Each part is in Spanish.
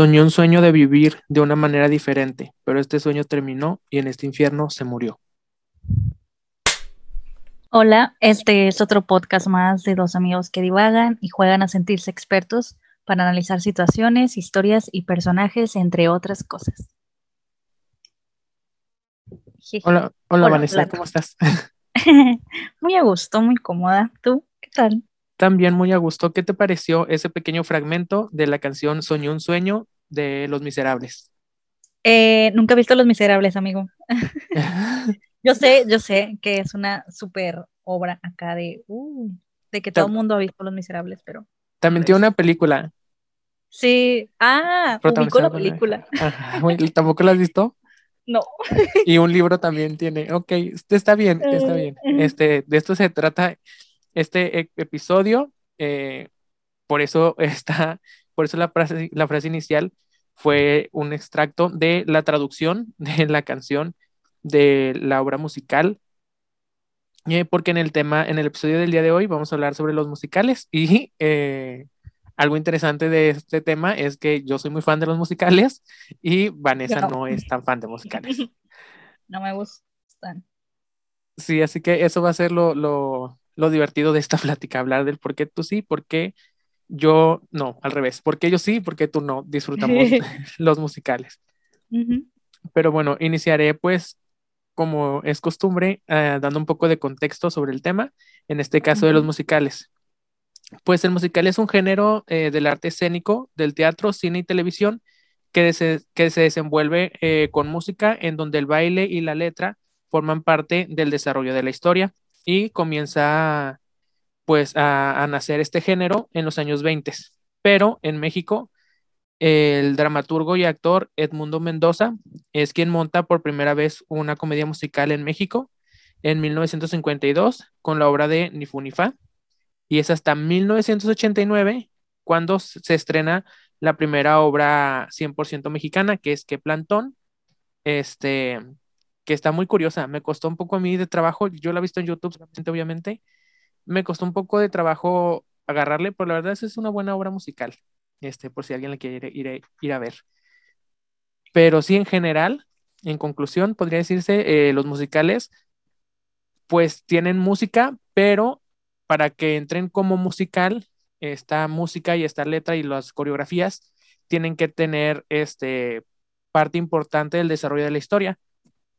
Soñó un sueño de vivir de una manera diferente, pero este sueño terminó y en este infierno se murió. Hola, este es otro podcast más de dos amigos que divagan y juegan a sentirse expertos para analizar situaciones, historias y personajes, entre otras cosas. Hola, hola, Vanessa, ¿cómo estás? muy a gusto, muy cómoda. ¿Tú qué tal? También muy a gusto. ¿Qué te pareció ese pequeño fragmento de la canción Soñó un sueño de Los Miserables? Eh, nunca he visto Los Miserables, amigo. yo sé, yo sé que es una súper obra acá de, uh, de que todo el mundo ha visto Los Miserables, pero... También tiene una película. Sí, ah, ubico la película. ¿Tampoco la has visto? No. y un libro también tiene. Ok, está bien, está bien. Este, de esto se trata este e-, episodio. Eh, por eso está, por eso la frase, la frase inicial fue un extracto de la traducción de la canción de la obra musical. Eh, porque en el tema, en el episodio del día de hoy vamos a hablar sobre los musicales y eh, algo interesante de este tema es que yo soy muy fan de los musicales y Vanessa no. es tan fan de musicales. No me gustan. Sí, así que eso va a ser lo, lo divertido de esta plática, hablar del por qué tú sí, por qué yo no, al revés, por qué yo sí, por qué tú no disfrutamos los musicales. Pero bueno, iniciaré pues como es costumbre, eh, dando un poco de contexto sobre el tema, en este caso de los musicales. Pues el musical es un género eh, del arte escénico, del teatro, cine y televisión, que, se, que se desenvuelve eh, con música en donde el baile y la letra forman parte del desarrollo de la historia y comienza pues a, nacer este género en los años 20. Pero en México, el dramaturgo y actor Edmundo Mendoza es quien monta por primera vez una comedia musical en México en 1952 con la obra de Ni Fu Ni Fa. Y es hasta 1989 cuando se estrena la primera obra 100% mexicana, que es Que Plantón, este, que está muy curiosa. Me costó un poco a mí de trabajo, yo la he visto en YouTube, obviamente. Me costó un poco de trabajo agarrarle, pero la verdad es, es una buena obra musical, este, por si alguien la quiere ir, ir, a ver. Pero sí, en general, en conclusión, podría decirse, eh, los musicales, pues tienen música, pero para que entren como musical, esta música y esta letra y las coreografías tienen que tener este parte importante del desarrollo de la historia.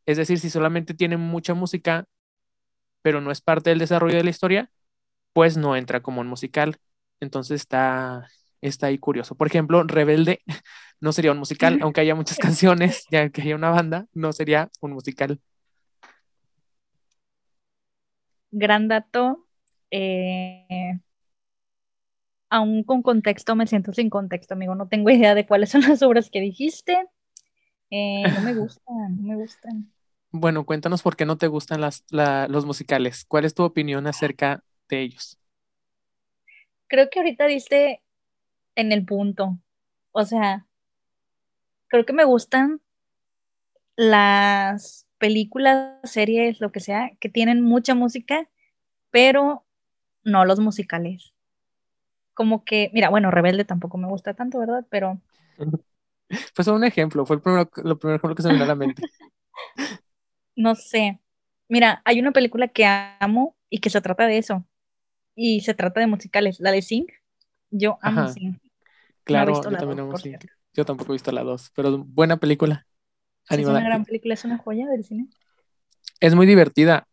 Es decir, si solamente tiene mucha música, pero no es parte del desarrollo de la historia, pues no entra como un musical. Entonces está, está ahí curioso. Por ejemplo, Rebelde no sería un musical, aunque haya muchas canciones, ya que haya una banda, no sería un musical. Gran dato. Eh, aún con contexto me siento sin contexto, amigo. No tengo idea de cuáles son las obras que dijiste. Eh, no me gustan, no me gustan. Bueno, cuéntanos por qué no te gustan las, los musicales. ¿Cuál es tu opinión acerca de ellos? Creo que ahorita diste en el punto. O sea, creo que me gustan las películas, series, lo que sea, que tienen mucha música, pero no los musicales. Como que, mira, bueno, Rebelde tampoco me gusta tanto, ¿verdad? Pero Pues un ejemplo, fue el primero, lo primero ejemplo que se me vino a la mente. No sé. Mira, hay una película que amo y que se trata de eso. Y se trata de musicales. La de Sing. Yo amo Sing. Claro, yo también amo Sing. Yo tampoco he visto la 2, pero buena película. es una gran película, es una joya del cine. Es muy divertida.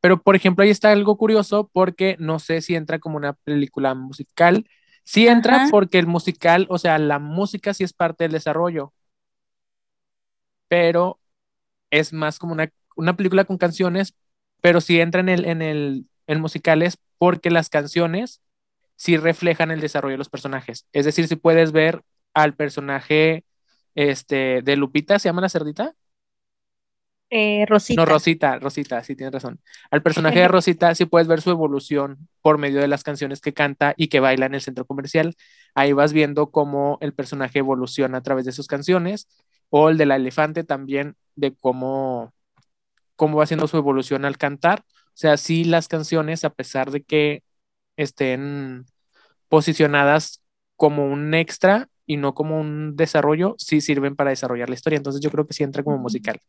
Pero, por ejemplo, ahí está algo curioso porque no sé si entra como una película musical, Sí entra porque el musical, o sea, la música sí es parte del desarrollo, pero es más como una, película con canciones, pero sí entra en el, en el en musicales porque las canciones sí reflejan el desarrollo de los personajes. Es decir, si puedes ver al personaje este, de Lupita, ¿se llama la cerdita? Eh, Rosita. No, Rosita, Rosita, sí tienes razón. Al personaje de Rosita sí puedes ver su evolución por medio de las canciones que canta y que baila en el centro comercial. Ahí vas viendo cómo el personaje evoluciona a través de sus canciones o el de la elefante también de cómo, cómo va haciendo su evolución al cantar. O sea, sí las canciones, a pesar de que estén posicionadas como un extra, y no como un desarrollo, sí sirven para desarrollar la historia. Entonces yo creo que sí entra como musical.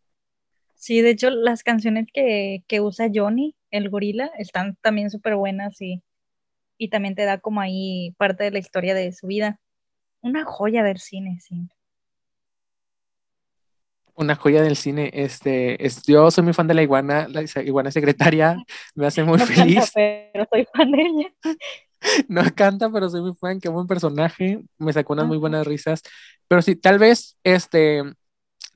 Sí, de hecho las canciones que, que usa Johnny, el gorila, están también súper buenas y, y también te da como ahí parte de la historia de su vida. Una joya del cine, sí. Una joya del cine. Este, es, yo soy muy fan de la iguana, la iguana secretaria, me hace muy No feliz. canta, pero soy fan de ella. No canta, pero soy muy fan, qué buen personaje, me sacó unas muy buenas risas. Pero sí, tal vez este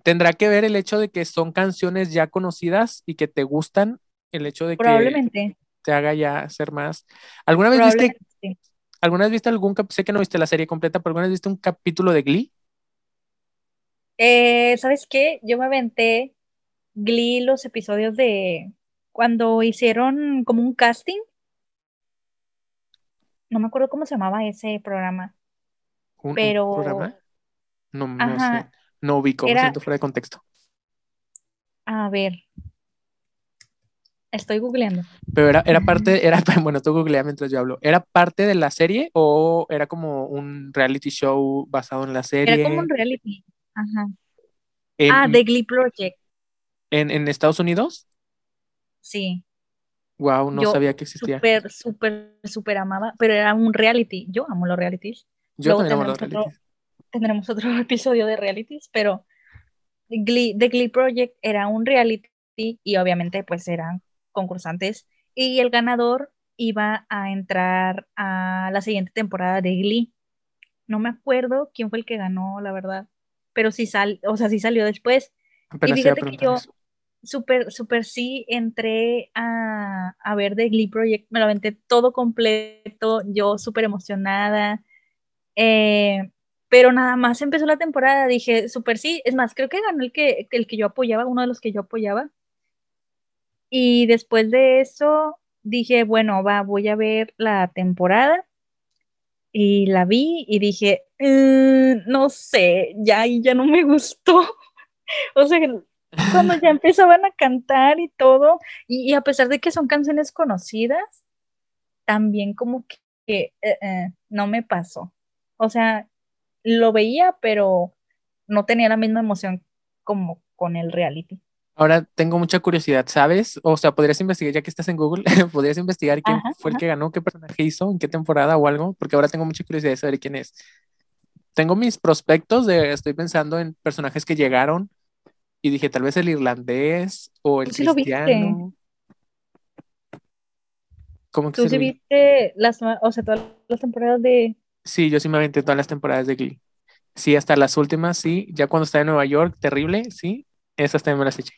tendrá que ver el hecho de que son canciones ya conocidas y que te gustan, el hecho de que Probablemente, te haga ya ser más. ¿Alguna vez viste, sí. alguna vez viste algún sé que no viste la serie completa, pero alguna vez viste un capítulo de Glee? Eh, ¿sabes qué? Yo me aventé Glee los episodios de cuando hicieron como un casting. No me acuerdo cómo se llamaba ese programa, ¿Un, un pero programa? No, no sé, no ubico, me era, siento fuera de contexto. a ver, estoy googleando. Pero era, era parte, era, bueno, tú googlea mientras yo hablo. ¿Era parte de la serie o era como un reality show basado en la Era como un serie? reality. Ajá. Ah, The Glee Project. en, en Estados Unidos? Sí. Wow, no Yo sabía que existía. súper, súper, súper amaba, pero era un reality. Yo amo los realities. Yo Luego también amo los realities. Tendremos otro episodio de realities, pero Glee, The Glee Project era un reality y obviamente pues eran concursantes y el ganador iba a entrar a la siguiente temporada de Glee. No me acuerdo quién fue el que ganó, la verdad, pero sí sal, o sea, sí salió después. Y Apenas fíjate que yo súper, súper sí entré a, a ver The Glee Project, me lo aventé todo completo, yo súper emocionada. Eh, pero nada más empezó la temporada, dije, súper sí, es más, creo que ganó el que, el que yo apoyaba, uno de los que yo apoyaba. Y después de eso dije, bueno, va, voy a ver la temporada. Y la vi y dije, "Mm, no sé, ya ahí ya no me gustó. O sea, cuando ya empezaban a cantar y todo, y, y a pesar de que son canciones conocidas, también como que eh, eh, no me pasó. O sea, lo veía, pero no tenía la misma emoción como con el reality. Ahora tengo mucha curiosidad, ¿sabes? O sea, podrías investigar, ya que estás en Google, podrías investigar quién Ajá, fue el que ganó, qué personaje hizo, en qué temporada o algo, porque ahora tengo mucha curiosidad de saber quién es. Tengo mis prospectos de, estoy pensando en personajes que llegaron y dije, tal vez el irlandés o el Tú sí lo viste. cristiano. ¿Cómo que Tú sí lo vi? viste las, o sea, todas las temporadas de... Sí, yo sí me aventé todas las temporadas de Glee. Sí, hasta las últimas, sí. Ya cuando estaba en Nueva York, terrible, sí. Esas también me las eché.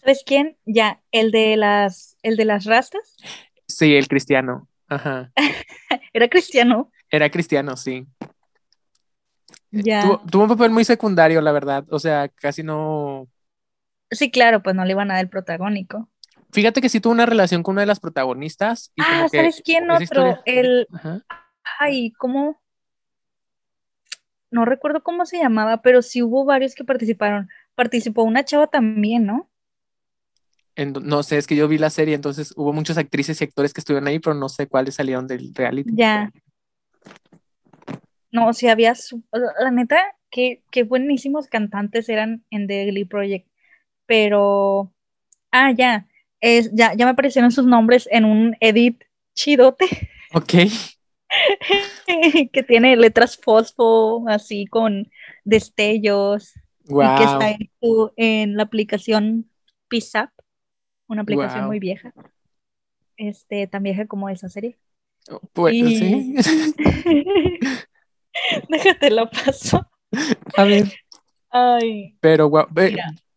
¿Sabes quién? Ya, el de las, el de las rastas. Sí, el cristiano. Ajá. Era cristiano. Era cristiano, sí. Ya. Tuvo, tuvo un papel muy secundario, la verdad. O sea, casi no. Sí, claro, pues no le iban a dar el protagónico. Fíjate que sí tuvo una relación con una de las protagonistas y como Ah, que ¿sabes quién otro? historia. El, Ajá. Ay, ¿cómo? No recuerdo cómo se llamaba, pero sí hubo varios que participaron. Participó una chava también, ¿no? En- no sé, es que yo vi la serie, entonces hubo muchas actrices y actores que estuvieron ahí, pero no sé cuáles salieron del reality. Ya. No, sí había, su- la neta, que, que buenísimos cantantes eran en The Glee Project. Pero, ah, ya, es, ya, ya me aparecieron sus nombres en un edit chidote Ok. que tiene letras fosfo, así con destellos, y que está en, la aplicación PISAP, una aplicación Wow. muy vieja, este, tan vieja como esa serie. Pues Y sí. déjate la paso. A ver. Ay, Pero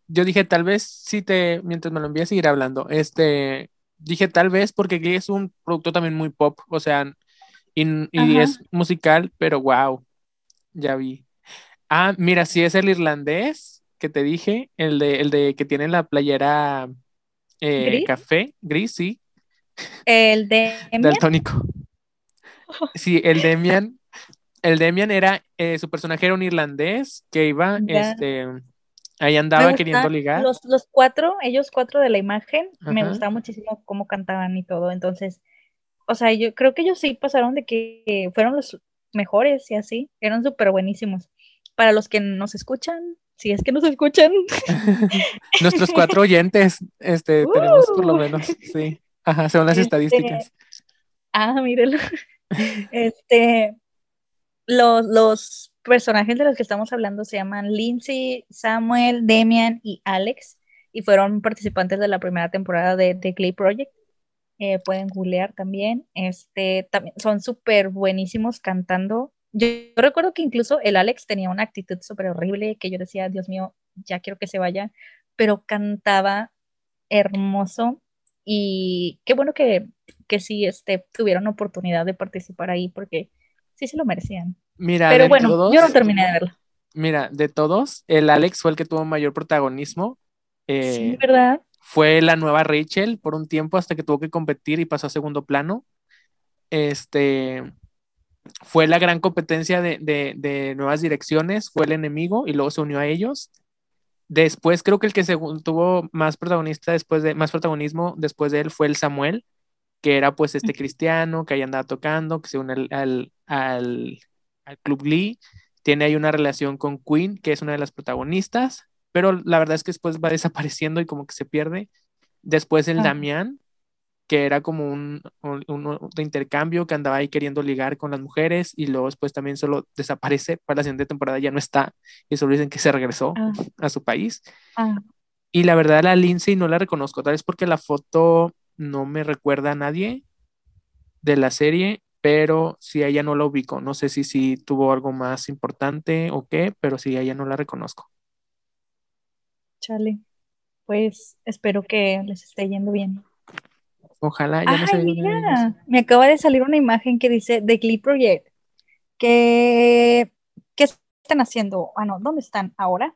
yo dije tal vez si te, mientras me lo envías, seguir hablando. Este, dije tal vez porque Glee es un producto también muy pop, o sea, y, es musical, pero wow, ya vi. Ah, mira, sí es el irlandés que te dije, el de, el de que tiene la playera eh, gris, café, gris, sí, el de daltónico. Sí, el Demian, el Demian era, eh, su personaje era un irlandés que iba, ya. este, ahí andaba queriendo ligar. los, los cuatro, ellos cuatro de la imagen, me gustaba muchísimo cómo cantaban y todo. Entonces, o sea, yo creo que ellos sí pasaron de que fueron los mejores y así. Eran súper buenísimos. Para los que nos escuchan, si es que nos escuchan. Nuestros cuatro oyentes, este, tenemos por lo uh. menos, sí. Ajá, según las este, estadísticas. Ah, mírelo. Este, los, los personajes de los que estamos hablando se llaman Lindsay, Samuel, Demian y Alex y fueron participantes de la primera temporada de The Clay Project. Eh, pueden googlear también. Este, también son súper buenísimos cantando. Yo, recuerdo que incluso el Alex tenía una actitud súper horrible que yo decía, Dios mío, ya quiero que se vaya, pero cantaba hermoso y qué bueno que, que sí este, tuvieron oportunidad de participar ahí porque sí se lo merecían. Mira, pero bueno, yo no terminé de verlo. Mira, de todos, el Alex fue el que tuvo mayor protagonismo sí, eh, ¿verdad? Fue la nueva Rachel por un tiempo hasta que tuvo que competir y pasó a segundo plano. Este fue la gran competencia de, nuevas direcciones, fue el enemigo y luego se unió a ellos. Después creo que el que tuvo más protagonista después de más protagonismo después de él fue el Samuel, que era pues este cristiano que ahí andaba tocando, que se une al, al, al Club Lee. Tiene ahí una relación con Queen, que es una de las protagonistas pero la verdad es que después va desapareciendo y como que se pierde. Después el Damián, que era como un, un, intercambio que andaba ahí queriendo ligar con las mujeres y luego después también solo desaparece, para la siguiente temporada ya no está y solo dicen que se regresó ah. a su país. Ah. Y la verdad la Lindsay no la reconozco, tal vez porque la foto no me recuerda a nadie de la serie, pero si a ella no la ubico, no sé si, si tuvo algo más importante o qué, pero si a ella no la reconozco. Chale. Pues espero que les esté yendo bien. Ojalá ya no Me acaba de salir una imagen que dice The Glee Project. ¿Qué, ¿Qué están haciendo? Ah, no, ¿dónde están ahora?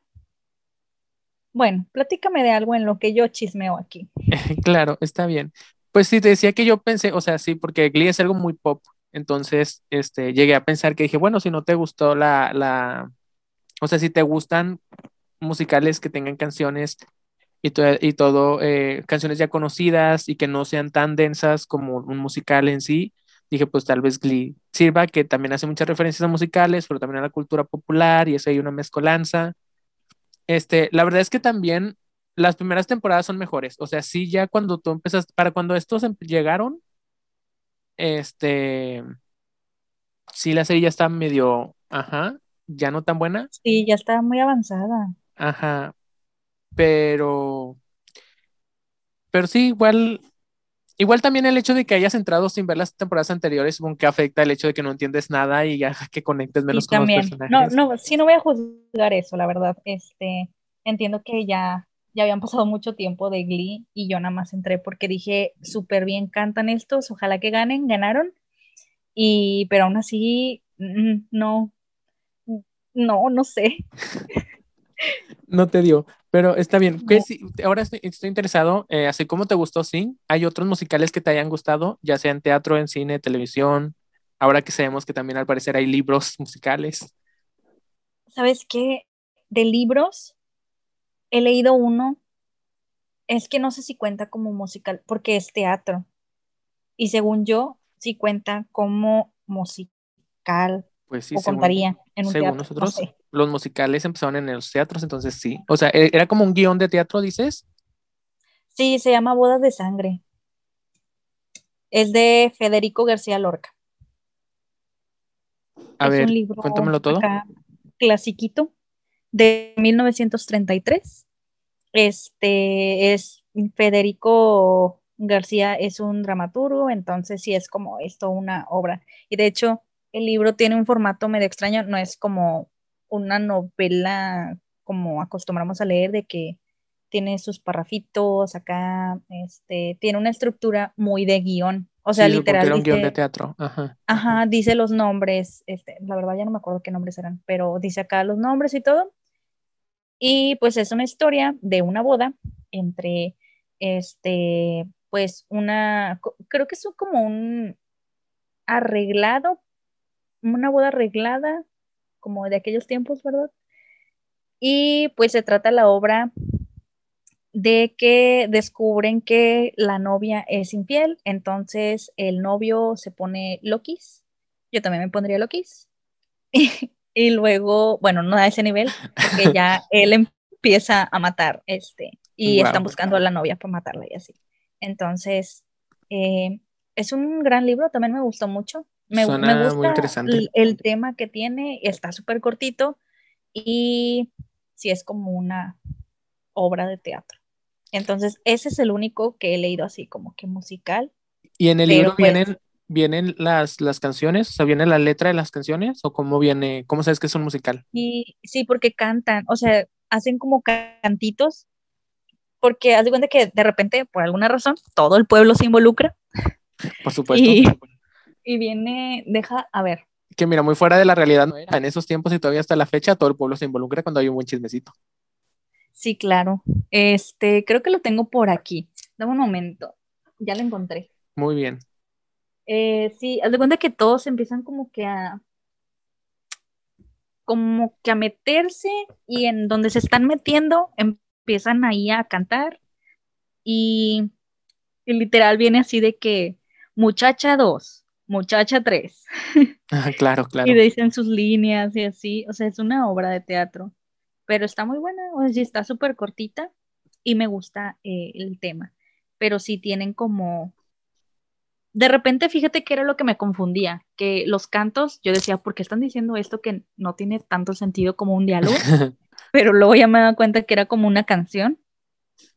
Bueno, platícame de algo en lo que yo chismeo aquí. claro, está bien. Pues sí, te decía que yo pensé, o sea, sí, porque Glee es algo muy pop. Entonces, este, llegué a pensar que dije, bueno, si no te gustó la, la, o sea, si te gustan musicales que tengan canciones y, y todo, eh, canciones ya conocidas y que no sean tan densas como un musical en sí. Dije, pues tal vez Glee sirva, que también hace muchas referencias a musicales, pero también a la cultura popular y eso hay una mezcolanza. Este, la verdad es que también las primeras temporadas son mejores. O sea, sí, ya cuando tú empezaste, para cuando estos em, llegaron, este, sí, la serie ya está medio, ajá, ya no tan buena. Sí, ya está muy avanzada. Ajá, pero, pero sí, igual, igual también el hecho de que hayas entrado sin ver las temporadas anteriores, que afecta el hecho de que no entiendes nada y ya que conectes menos con los personajes. No, no, sí no voy a juzgar eso, la verdad. Este, entiendo que ya, ya habían pasado mucho tiempo de Glee y yo nada más entré porque dije, súper bien cantan estos, ojalá que ganen, ganaron. Y, pero aún así, mm, no, no, no sé. no te dio, pero está bien. ahora estoy, interesado, eh, así como te gustó Sing, ¿hay otros musicales que te hayan gustado, ya sea en teatro, en cine, televisión? Ahora que sabemos que también al parecer hay libros musicales. ¿Sabes qué? De libros, he leído uno, es que no sé si cuenta como musical, porque es teatro. Y según yo, sí cuenta como musical. Pues sí, o contaría en un según nosotros, los musicales empezaron en los teatros, entonces sí. O sea, ¿e-, ¿era como un guion de teatro, dices? Sí, se llama Bodas de Sangre. Es de Federico García Lorca. A ver, cuéntamelo todo. clasiquito de 1933. Este es Federico García es un dramaturgo, entonces sí es como esto una obra. Y de hecho, el libro tiene un formato medio extraño, no es como una novela como acostumbramos a leer, de que tiene sus parrafitos acá, este, tiene una estructura muy de guion. O sea, literal. un guion de teatro. Ajá. Ajá, dice los nombres, este, la verdad ya no me acuerdo qué nombres eran, pero dice acá los nombres y todo. Y pues es una historia de una boda entre, este, pues una, creo que es como un arreglado, una boda arreglada como de aquellos tiempos, ¿verdad? Y pues se trata la obra de que descubren que la novia es infiel, entonces el novio se pone loquis yo también me pondría lo Y, y luego, bueno, no a ese nivel, porque ya él empieza a matar, este, y están buscando a la novia para matarla y así. Entonces, eh, es un gran libro, también me gustó mucho. Me, me gusta el, el, tema que tiene, está súper cortito y sí es como una obra de teatro. Entonces, ese es el único que he leído así como que musical. ¿Y en el libro pues vienen, vienen las, las canciones? O sea, ¿viene la letra de las canciones? ¿O cómo viene? ¿Cómo sabes que es un musical? Y, sí, porque cantan, o sea, hacen como cantitos, porque haz de cuenta que de repente, por alguna razón, todo el pueblo se involucra. Por supuesto. Y, viene, deja, a ver. Que mira, muy fuera de la realidad, ¿no? en esos tiempos y todavía hasta la fecha, todo el pueblo se involucra cuando hay un buen chismecito. Sí, claro. Este, creo que lo tengo por aquí. Dame un momento. Ya lo encontré. Muy bien. Eh, sí, haz de cuenta que todos empiezan como que a como que a meterse y en donde se están metiendo empiezan ahí a cantar y, literal viene así de que muchacha 2, muchacha 3. Ah, claro, claro. Y dicen sus líneas y así, o sea, es una obra de teatro, pero está muy buena, o sea, está súper cortita y me gusta eh, el tema, pero sí tienen como de repente, fíjate que era lo que me confundía, que los cantos, yo decía, ¿por qué están diciendo esto que no tiene tanto sentido como un diálogo? Pero luego ya me daba cuenta que era como una canción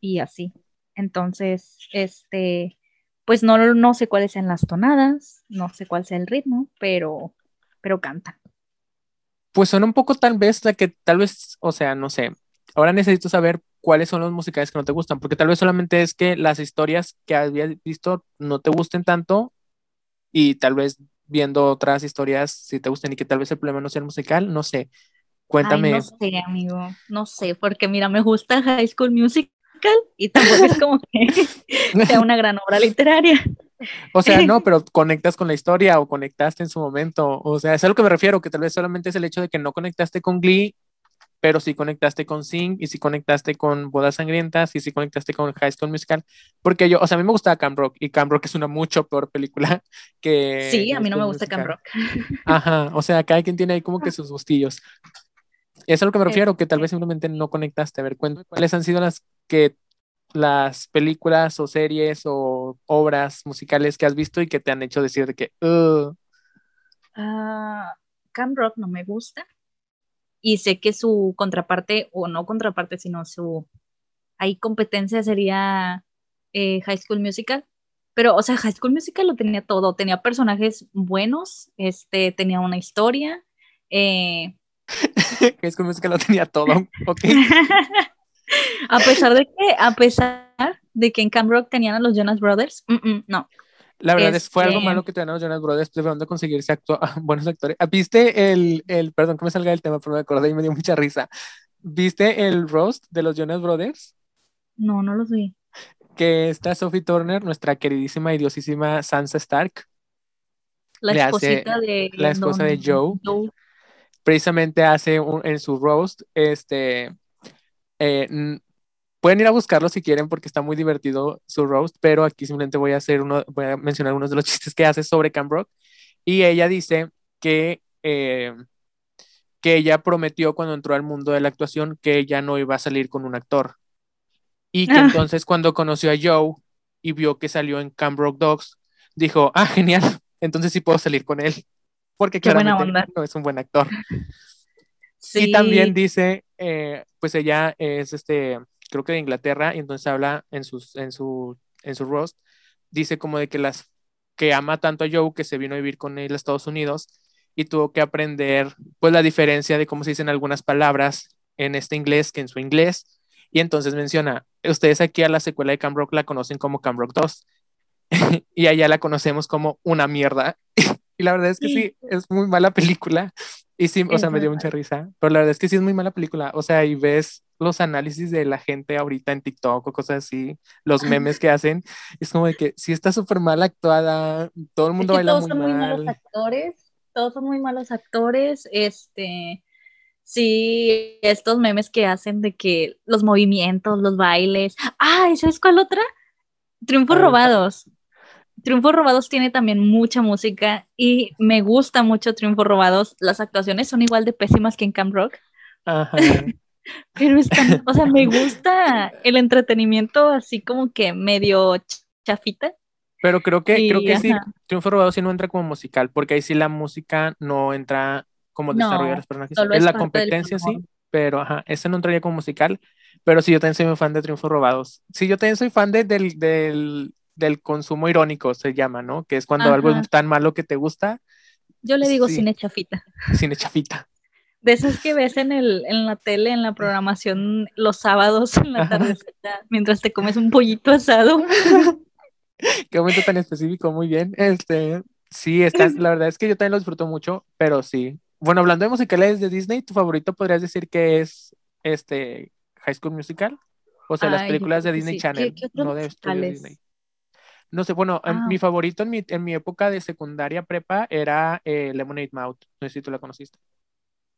y así. Entonces, este, pues no, no sé cuáles sean las tonadas, no sé cuál sea el ritmo, pero, pero canta. Pues suena un poco tal vez la que tal vez, o sea, no sé, ahora necesito saber cuáles son los musicales que no te gustan, porque tal vez solamente es que las historias que habías visto no te gusten tanto y tal vez viendo otras historias si te gusten y que tal vez el problema no sea el musical, no sé. Cuéntame. no sé, amigo, no sé, porque mira, me gusta High School Musical y tampoco es como que sea una gran obra literaria. O sea, no, pero conectas con la historia o conectaste en su momento. O sea, es a lo que me refiero, que tal vez solamente es el hecho de que no conectaste con Glee pero sí conectaste con Sing y sí conectaste con Bodas Sangrientas y sí conectaste con High School Musical, porque yo, o sea, a mí me gustaba Camp Rock y Camp Rock es una mucho peor película que... Sí, a mí no me gusta Camp Rock. Ajá, o sea, cada quien tiene ahí como que sus gustillos. Es a lo que me refiero, que tal vez simplemente no conectaste. A ver, cuáles han sido las que las películas o series o obras musicales que has visto y que te han hecho decir de que... Uh. Camp Rock no me gusta y sé que su contraparte, o no contraparte, sino su, ahí competencia sería eh, High School Musical. Pero, o sea, High School Musical lo tenía todo, tenía personajes buenos, este, tenía una historia. Eh... High School Musical lo tenía todo, ok. a pesar de que, a pesar de que en Camp Rock tenían a los Jonas Brothers, no, la verdad es fue algo malo este que tuvieron los Jonas Brothers tratando de conseguirse acto buenos actores. Ah, ¿Viste el, el, perdón que me salga del tema, pero me acordé y me dio mucha risa. ¿Viste el roast de los Jonas Brothers? No, no lo vi. Que está Sophie Turner, nuestra queridísima y diosísima Sansa Stark. La esposita de... La esposa de Joe, Precisamente hace en su roast, este... Eh, Pueden ir a buscarlo si quieren porque está muy divertido su roast, pero aquí simplemente voy a hacer uno, voy a mencionar unos de los chistes que hace sobre Cam Rock. Y ella dice que, eh, que ella prometió cuando entró al mundo de la actuación que ella no iba a salir con un actor. Y que ah. entonces cuando conoció a Joe y vio que salió en Cam Rock Dogs, dijo, ah, genial, entonces sí puedo salir con él. Porque claramente no es un buen actor. Y también dice, eh, pues ella es este creo que de Inglaterra, y entonces habla en, sus, en, su, en su roast, dice como de que las que ama tanto a Joe que se vino a vivir con él a Estados Unidos y tuvo que aprender pues la diferencia de cómo se dicen algunas palabras en este inglés que en su inglés. Y entonces menciona, ustedes aquí a la secuela de Cam Rock la conocen como Cam Rock 2 y allá la conocemos como una mierda. Y la verdad es que sí, es muy mala película y sí, o sea, me dio mucha risa, pero la verdad es que sí es muy mala película, o sea, y ves los análisis de la gente ahorita en TikTok o cosas así, los memes que hacen, es como de que sí está súper mal actuada, todo el mundo baila todos son muy malos actores, todos son muy malos actores, este, sí, estos memes que hacen de que los movimientos, los bailes, ah, ¿sabes cuál otra? Triunfos robados. Triunfos Robados tiene también mucha música y me gusta mucho Triunfos Robados. Las actuaciones son igual de pésimas que en Camp Rock. Ajá. Pero están, o sea, me gusta el entretenimiento así como que medio chafita. Pero creo que, Sí, creo que sí. Triunfo Robado sí no entra como musical, porque ahí sí la música no entra como desarrollo de No, los personajes. es la competencia, sí, pero ajá, ese no entraría como musical. Pero sí, yo también soy muy fan de Triunfos Robados. Sí, yo también soy fan de- del, del, del consumo irónico, se llama, ¿no? Que es cuando algo es tan malo que te gusta, Yo le digo Sí. cine chafita. cine chafita. De esos que ves en, el, en la tele, en la programación los sábados en la tardecita, mientras te comes un pollito asado. Qué momento tan específico, muy bien. Este, sí, están, la verdad es que yo también lo disfruto mucho, pero sí. Bueno, hablando de musicales de Disney, ¿tu favorito podrías decir que es este High School Musical? O sea, las Ay, películas de Disney sí. ¿Qué- Channel, qué no de? Disney. No sé, bueno, en- Ah. mi favorito en mi, en mi época de secundaria prepa era eh, Lemonade Mouth. No sé si tú la conociste.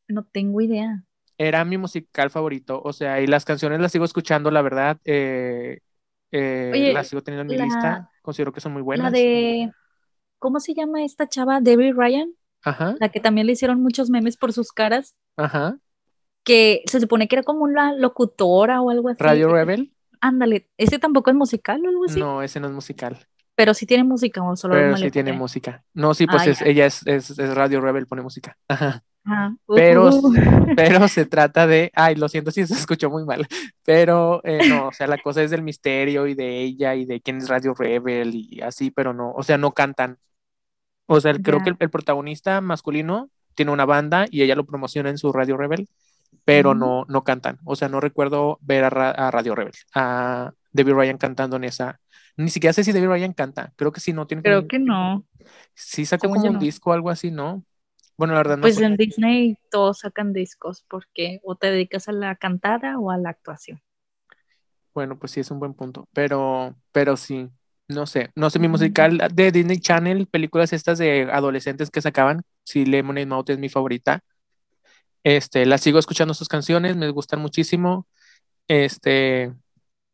No tengo idea. Era mi musical favorito, o sea, y las canciones las sigo escuchando, la verdad. eh, eh, Oye, las sigo teniendo en mi la- lista. Considero que son muy buenas. La de, ¿cómo se llama esta chava? Debbie Ryan, Ajá, la que también le hicieron muchos memes por sus caras, ajá. que se supone que era como una locutora o algo así. Radio Rebel. Ándale, ese tampoco es musical o algo así, No, ese no es musical, pero sí tiene música o solo pero sí tiene música. No, sí, pues Ah, es- ella es, es, es Radio Rebel, pone música. Ajá. Ajá. Pero, Ujú. pero se trata de, ay, lo siento si se escuchó muy mal, pero eh, no, o sea, la cosa es del misterio y de ella y de quién es Radio Rebel y así, pero no, o sea, no cantan. O sea, el- creo que el, el protagonista masculino tiene una banda y ella lo promociona en su Radio Rebel, pero no, no cantan. O sea, no recuerdo ver a, Ra- a Radio Rebel, a Debbie Ryan cantando en esa. Ni siquiera sé si Debbie Ryan canta, creo que sí, no tiene Creo que no. Sí sacó Según como un no. disco o algo así, ¿no? Bueno, la verdad no Pues en Disney todos sacan discos porque o te dedicas a la cantada o a la actuación. Bueno, pues sí es un buen punto, pero, pero sí, no sé, no sé, mi musical de Disney Channel, películas estas de adolescentes que sacaban, sí, Lemonade Mouth es mi favorita. Este, la sigo escuchando sus canciones, me gustan muchísimo. Este,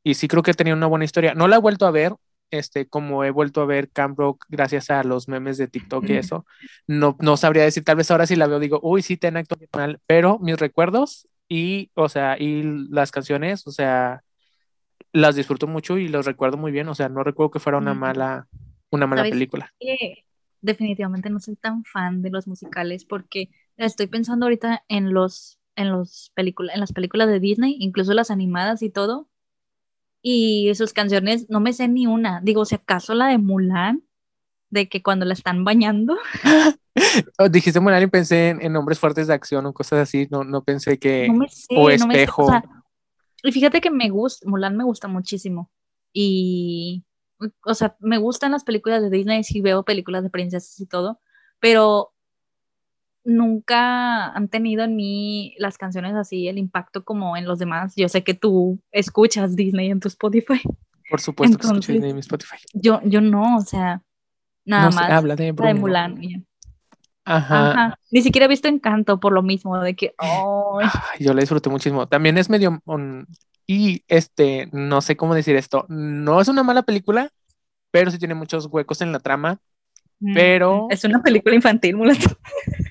y sí creo que tenía una buena historia. No la he vuelto a ver, este, como he vuelto a ver Camp Rock gracias a los memes de TikTok y eso. No, no sabría decir, tal vez ahora sí la veo, digo, uy, sí, ten acto mal, pero mis recuerdos y, o sea, y las canciones, o sea, las disfruto mucho y los recuerdo muy bien, o sea, no recuerdo que fuera una mala, una mala ¿Sabes película. definitivamente no soy tan fan de los musicales porque estoy pensando ahorita en los en los películas en las películas de Disney, incluso las animadas y todo. Y sus canciones no me sé ni una. Digo, si acaso la de Mulan, de que cuando la están bañando, Oh, dijiste Mulan y pensé en, en nombres fuertes de acción o cosas así, no, no pensé que, no me sé, o no me sé, o espejo. sea, y fíjate que me gusta, Mulan me gusta muchísimo. Y, o sea, me gustan las películas de Disney, sí veo películas de princesas y todo, pero nunca han tenido en mí las canciones así el impacto como en los demás. Yo sé que tú escuchas Disney en tu Spotify. Por supuesto que escucho Entonces, Disney en mi Spotify. Yo, yo no, o sea, nada No se más habla de. Mulan. Ajá. Ajá. Ni siquiera he visto Encanto por lo mismo, de que, Ay, yo la disfruté muchísimo. También es medio y este, no sé cómo decir esto. No es una mala película, pero sí tiene muchos huecos en la trama. mm, Pero es una película infantil, Mulan.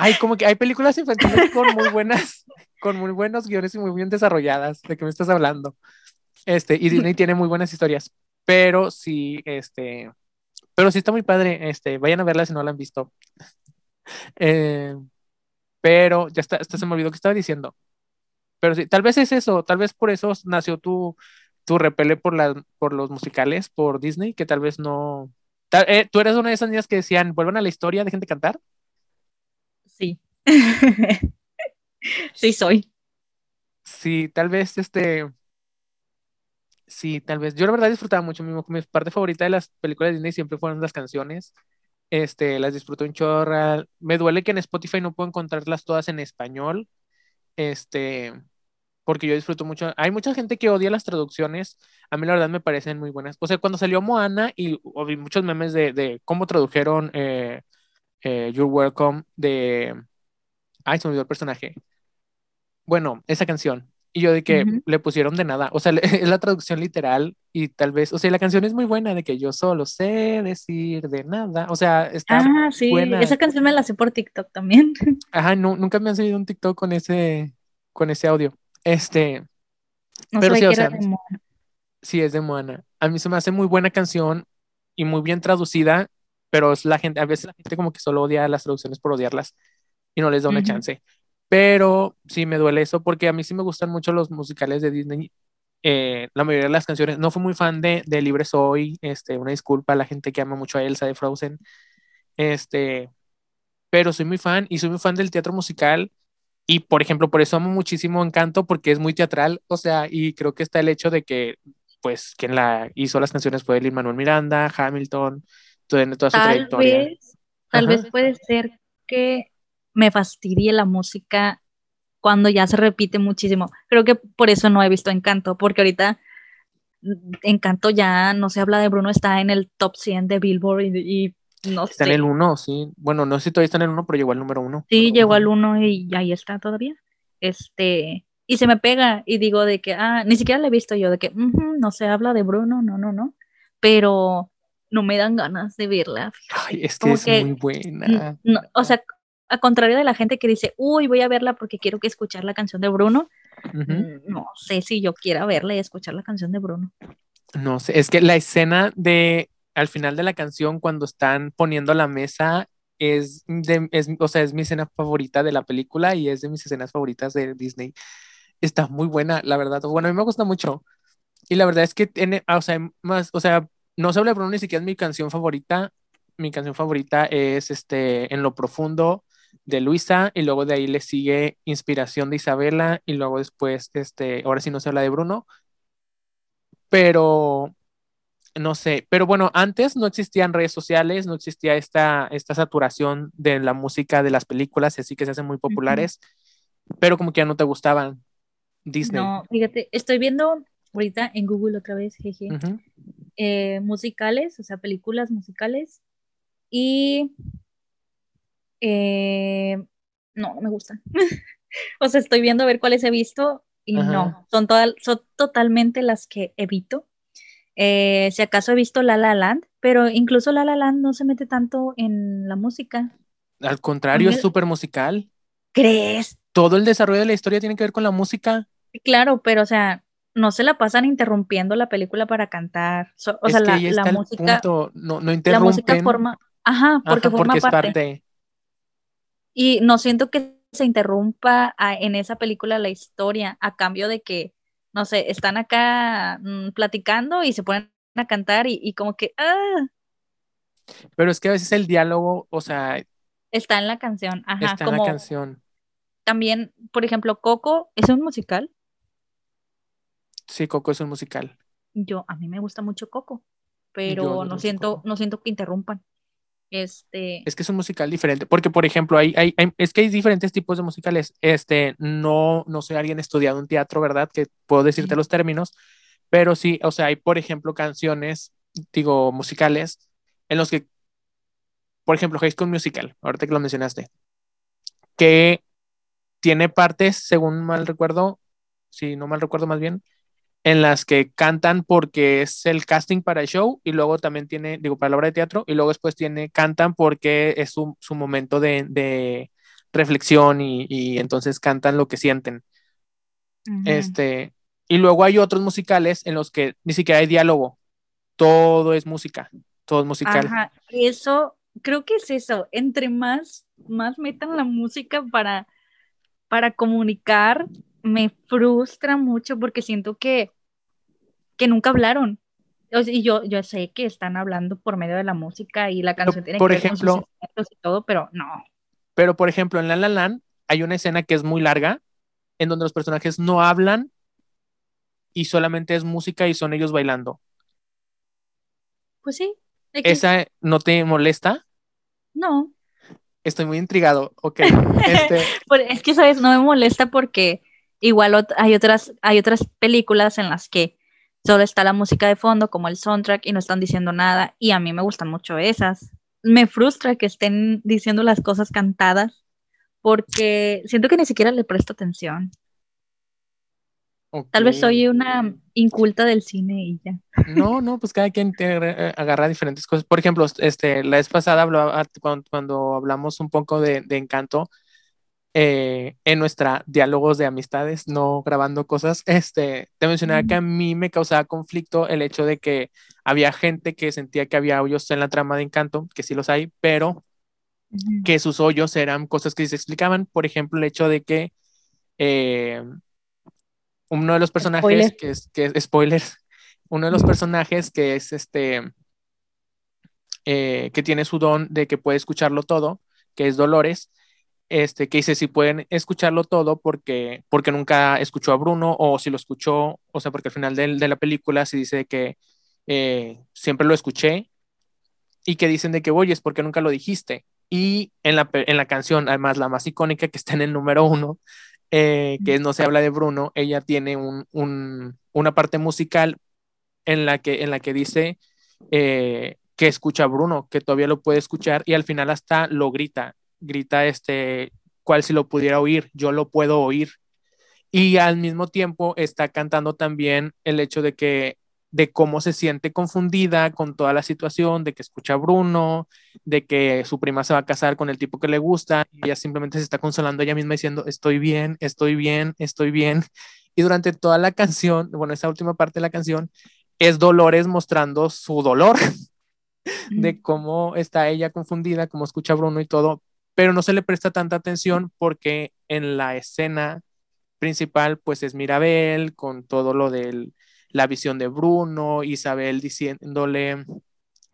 hay como que hay películas infantiles con muy buenas, con muy buenos guiones y muy bien desarrolladas. ¿De qué me estás hablando? Este, y Disney tiene muy buenas historias, pero sí, este, pero sí está muy padre. Este, vayan a verla si no la han visto. Eh, pero ya está, hasta se me olvidó que estaba diciendo. Pero sí, tal vez es eso, tal vez por eso nació tu, tu repele por, la, por los musicales, por Disney, que tal vez no. tal- eh, Tú eres una de esas niñas que decían, vuelvan a la historia, dejen de cantar. Sí. sí, soy. Sí, tal vez este. Sí, tal vez. Yo la verdad disfrutaba mucho. Mi, mi parte favorita de las películas de Disney siempre fueron las canciones. Este, las disfruto un chorra. Me duele que en Spotify no puedo encontrarlas todas en español. Este, porque yo disfruto mucho. Hay mucha gente que odia las traducciones. A mí la verdad me parecen muy buenas. O sea, cuando salió Moana y vi muchos memes de, de cómo tradujeron eh, eh, You're Welcome de... Ay, se me olvidó el personaje. Bueno, esa canción. Y yo de que le pusieron de nada, o sea, es la traducción literal y tal vez, o sea, la canción es muy buena de que yo solo sé decir de nada, o sea, está ah, sí, esa canción me la sé por TikTok también. Ajá, no, nunca me han salido un TikTok con ese, con ese audio. Este, pero sí, o sea, sí es de Moana. A mí se me hace muy buena canción y muy bien traducida, pero es la gente, a veces la gente como que solo odia las traducciones por odiarlas y no les da una chance. Pero sí me duele eso porque a mí sí me gustan mucho los musicales de Disney. Eh, la mayoría de las canciones, no fui muy fan de, de Libre Soy, este, una disculpa a la gente que ama mucho a Elsa de Frozen, este, pero soy muy fan y soy muy fan del teatro musical y por ejemplo, por eso amo muchísimo Encanto porque es muy teatral, o sea, y creo que está el hecho de que, pues, quien la hizo las canciones fue Lin Manuel Miranda, Hamilton, toda, toda su tal trayectoria. Vez, tal vez puede ser que me fastidie la música cuando ya se repite muchísimo. Creo que por eso no he visto Encanto, porque ahorita Encanto ya no se habla de Bruno, está en el top 100 de Billboard y, no está en el 1, sí. Bueno, no sé si todavía está en el 1, pero llegó al número 1. Sí, llegó al 1 y ahí está todavía. Este, y se me pega y digo de que, ah, ni siquiera le he visto yo, de que no se habla de Bruno, no, no, no. Pero no me dan ganas de verla. Ay, es que es muy buena. o sea, a contrario de la gente que dice, uy, voy a verla porque quiero que escuchar la canción de Bruno, no sé si yo quiera verla y escuchar la canción de Bruno. No sé, es que la escena de al final de la canción cuando están poniendo la mesa es, de, es, o sea, es mi escena favorita de la película y es de mis escenas favoritas de Disney. Está muy buena, la verdad. Bueno, a mí me gusta mucho. Y la verdad es que tiene, o sea, más, o sea, no se habla de Bruno ni siquiera es mi canción favorita. Mi canción favorita es este En lo profundo de Luisa y luego de ahí le sigue Inspiración de Isabela y luego después, este, ahora sí no se habla de Bruno, pero no sé, pero bueno, antes no existían redes sociales, no existía esta, esta saturación de la música de las películas, así que se hacen muy populares, pero como que ya no te gustaban. Disney. No, fíjate, estoy viendo ahorita en Google otra vez, jeje, eh, musicales, o sea, películas musicales, y eh, no, no me gustan. o sea, estoy viendo a ver cuáles he visto y no, son, todas son totalmente las que evito. Eh, si acaso he visto La La Land, pero incluso La La Land no se mete tanto en la música. Al contrario, es súper musical. ¿Crees? Todo el desarrollo de la historia tiene que ver con la música. Claro, pero o sea, no se la pasan interrumpiendo la película para cantar. o sea, la, la música. No, no interrumpen. La música forma. Ajá, porque forma parte. Y no siento que se interrumpa en esa película la historia a cambio de que, no sé, están acá mm, platicando y se ponen a cantar y, como que, ah. Pero es que a veces el diálogo, o sea... Está en la canción, ajá. Está en la canción. También, por ejemplo, Coco, ¿es un musical? Sí, Coco es un musical. Yo, a mí me gusta mucho Coco, pero no siento, no siento que interrumpan. Este... Es que es un musical diferente, porque por ejemplo, hay, hay, es que hay diferentes tipos de musicales. Este, no, no soy alguien estudiado en teatro, ¿verdad? Que puedo decirte los términos, pero sí, o sea, hay por ejemplo canciones, digo, musicales, en los que, por ejemplo, High School Musical, ahorita que lo mencionaste, que tiene partes, según mal recuerdo, si no mal recuerdo más bien, en las que cantan porque es el casting para el show y luego también tiene, digo, para la obra de teatro y luego después tiene, cantan porque es su, su momento de, de reflexión y, y, entonces cantan lo que sienten. Este, y luego hay otros musicales en los que ni siquiera hay diálogo, todo es música, todo es musical. Ajá, eso, creo que es eso, entre más, más metan la música para, para comunicar, me frustra mucho porque siento que, que nunca hablaron. y yo, yo sé que están hablando por medio de la música y la canción tiene por que ejemplo, ver y todo, pero no. Pero por ejemplo, en La La Land hay una escena que es muy larga en donde los personajes no hablan y solamente es música y son ellos bailando. Pues sí. ¿Esa no te molesta? No. Estoy muy intrigado. Ok. Este es que, ¿sabes? No me molesta porque Igual hay otras, hay otras películas en las que solo está la música de fondo, como el soundtrack, y no están diciendo nada, y a mí me gustan mucho esas. Me frustra que estén diciendo las cosas cantadas, porque siento que ni siquiera le presto atención. Tal vez soy una inculta del cine y ya. No, no, pues cada quien te agarra diferentes cosas. Por ejemplo, este, la vez pasada hablaba, cuando, hablamos un poco de, encanto, eh, en nuestra diálogos de amistades, no grabando cosas, este, te mencionaba que a mí me causaba conflicto el hecho de que había gente que sentía que había hoyos en la trama de encanto, que sí los hay, pero que sus hoyos eran cosas que se explicaban. Por ejemplo, el hecho de que eh, uno de los personajes que es, que spoilers, uno de los personajes que es este, eh, que tiene su don de que puede escucharlo todo, que es Dolores, este, que dice si pueden escucharlo todo porque, porque nunca escuchó a Bruno o si lo escuchó, o sea, porque al final de, de la película se dice que eh, siempre lo escuché y que dicen de que, oye, es porque nunca lo dijiste. Y en la, en la canción, además la más icónica que está en el número uno, eh, que no se habla de Bruno, ella tiene una parte musical en la que, en la que dice eh, que escucha a Bruno, que todavía lo puede escuchar y al final hasta lo grita, grita este, cual si lo pudiera oír, yo lo puedo oír. Y al mismo tiempo está cantando también el hecho de que de cómo se siente confundida con toda la situación, de que escucha a Bruno, de que su prima se va a casar con el tipo que le gusta, y ella simplemente se está consolando ella misma diciendo, estoy bien, estoy bien, estoy bien. Y durante toda la canción, bueno, esa última parte de la canción, es Dolores mostrando su dolor de cómo está ella confundida, cómo escucha a Bruno y todo, pero no se le presta tanta atención porque en la escena principal, pues es Mirabel con todo lo del la visión de Bruno, Isabel diciéndole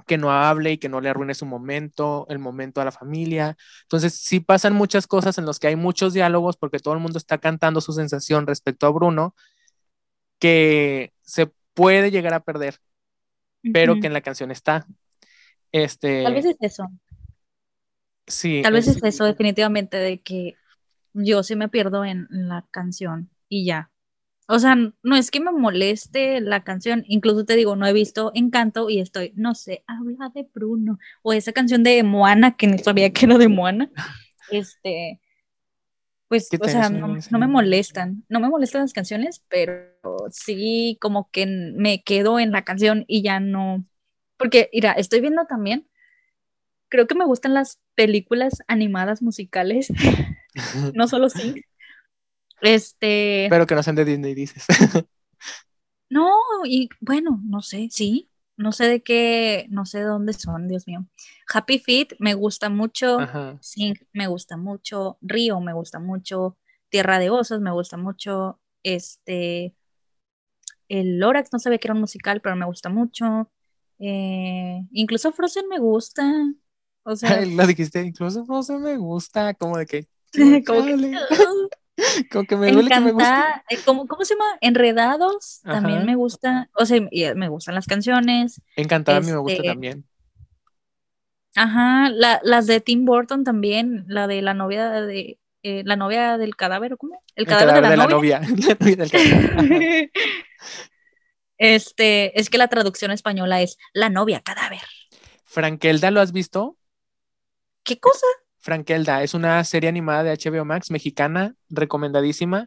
que no hable y que no le arruine su momento, el momento a la familia. Entonces, sí pasan muchas cosas en los que hay muchos diálogos porque todo el mundo está cantando su sensación respecto a Bruno, que se puede llegar a perder, pero que en la canción está. Este, Tal vez es eso. Sí. Tal vez es, eso, definitivamente, de que yo sí me pierdo en la canción y ya. O sea, no es que me moleste la canción, incluso te digo, no he visto Encanto y estoy, no sé, habla de Bruno, o esa canción de Moana, que no sabía que era de Moana, este, pues, o sea, no, me molestan, no me molestan las canciones, pero sí como que me quedo en la canción y ya no, porque, mira, estoy viendo también, creo que me gustan las películas animadas musicales, no solo sí. Este. Pero que no sean de Disney, dices. no, y bueno, no sé, sí. No sé de qué, no sé de dónde son, Dios mío. Happy Feet me gusta mucho. Sing me gusta mucho. Río me gusta mucho. Tierra de Osos me gusta mucho. Este. El Lorax no sabía que era un musical, pero me gusta mucho. Eh, incluso Frozen me gusta. O sea. Lo dijiste, incluso Frozen me gusta. Como de que. como que Como que me duele que me gusta. Eh, ¿cómo, se llama? Enredados, también me gusta, o sea, me gustan las canciones. Encantada a mí me gusta este, también. Ajá, las de Tim Burton también, la de la novia de eh, la novia del cadáver, ¿cómo? El cadáver, de, la, novia. este, es que la traducción española es la novia cadáver. Frankelda, ¿lo has visto? ¿Qué cosa? Frankelda es una serie animada de HBO Max mexicana, recomendadísima,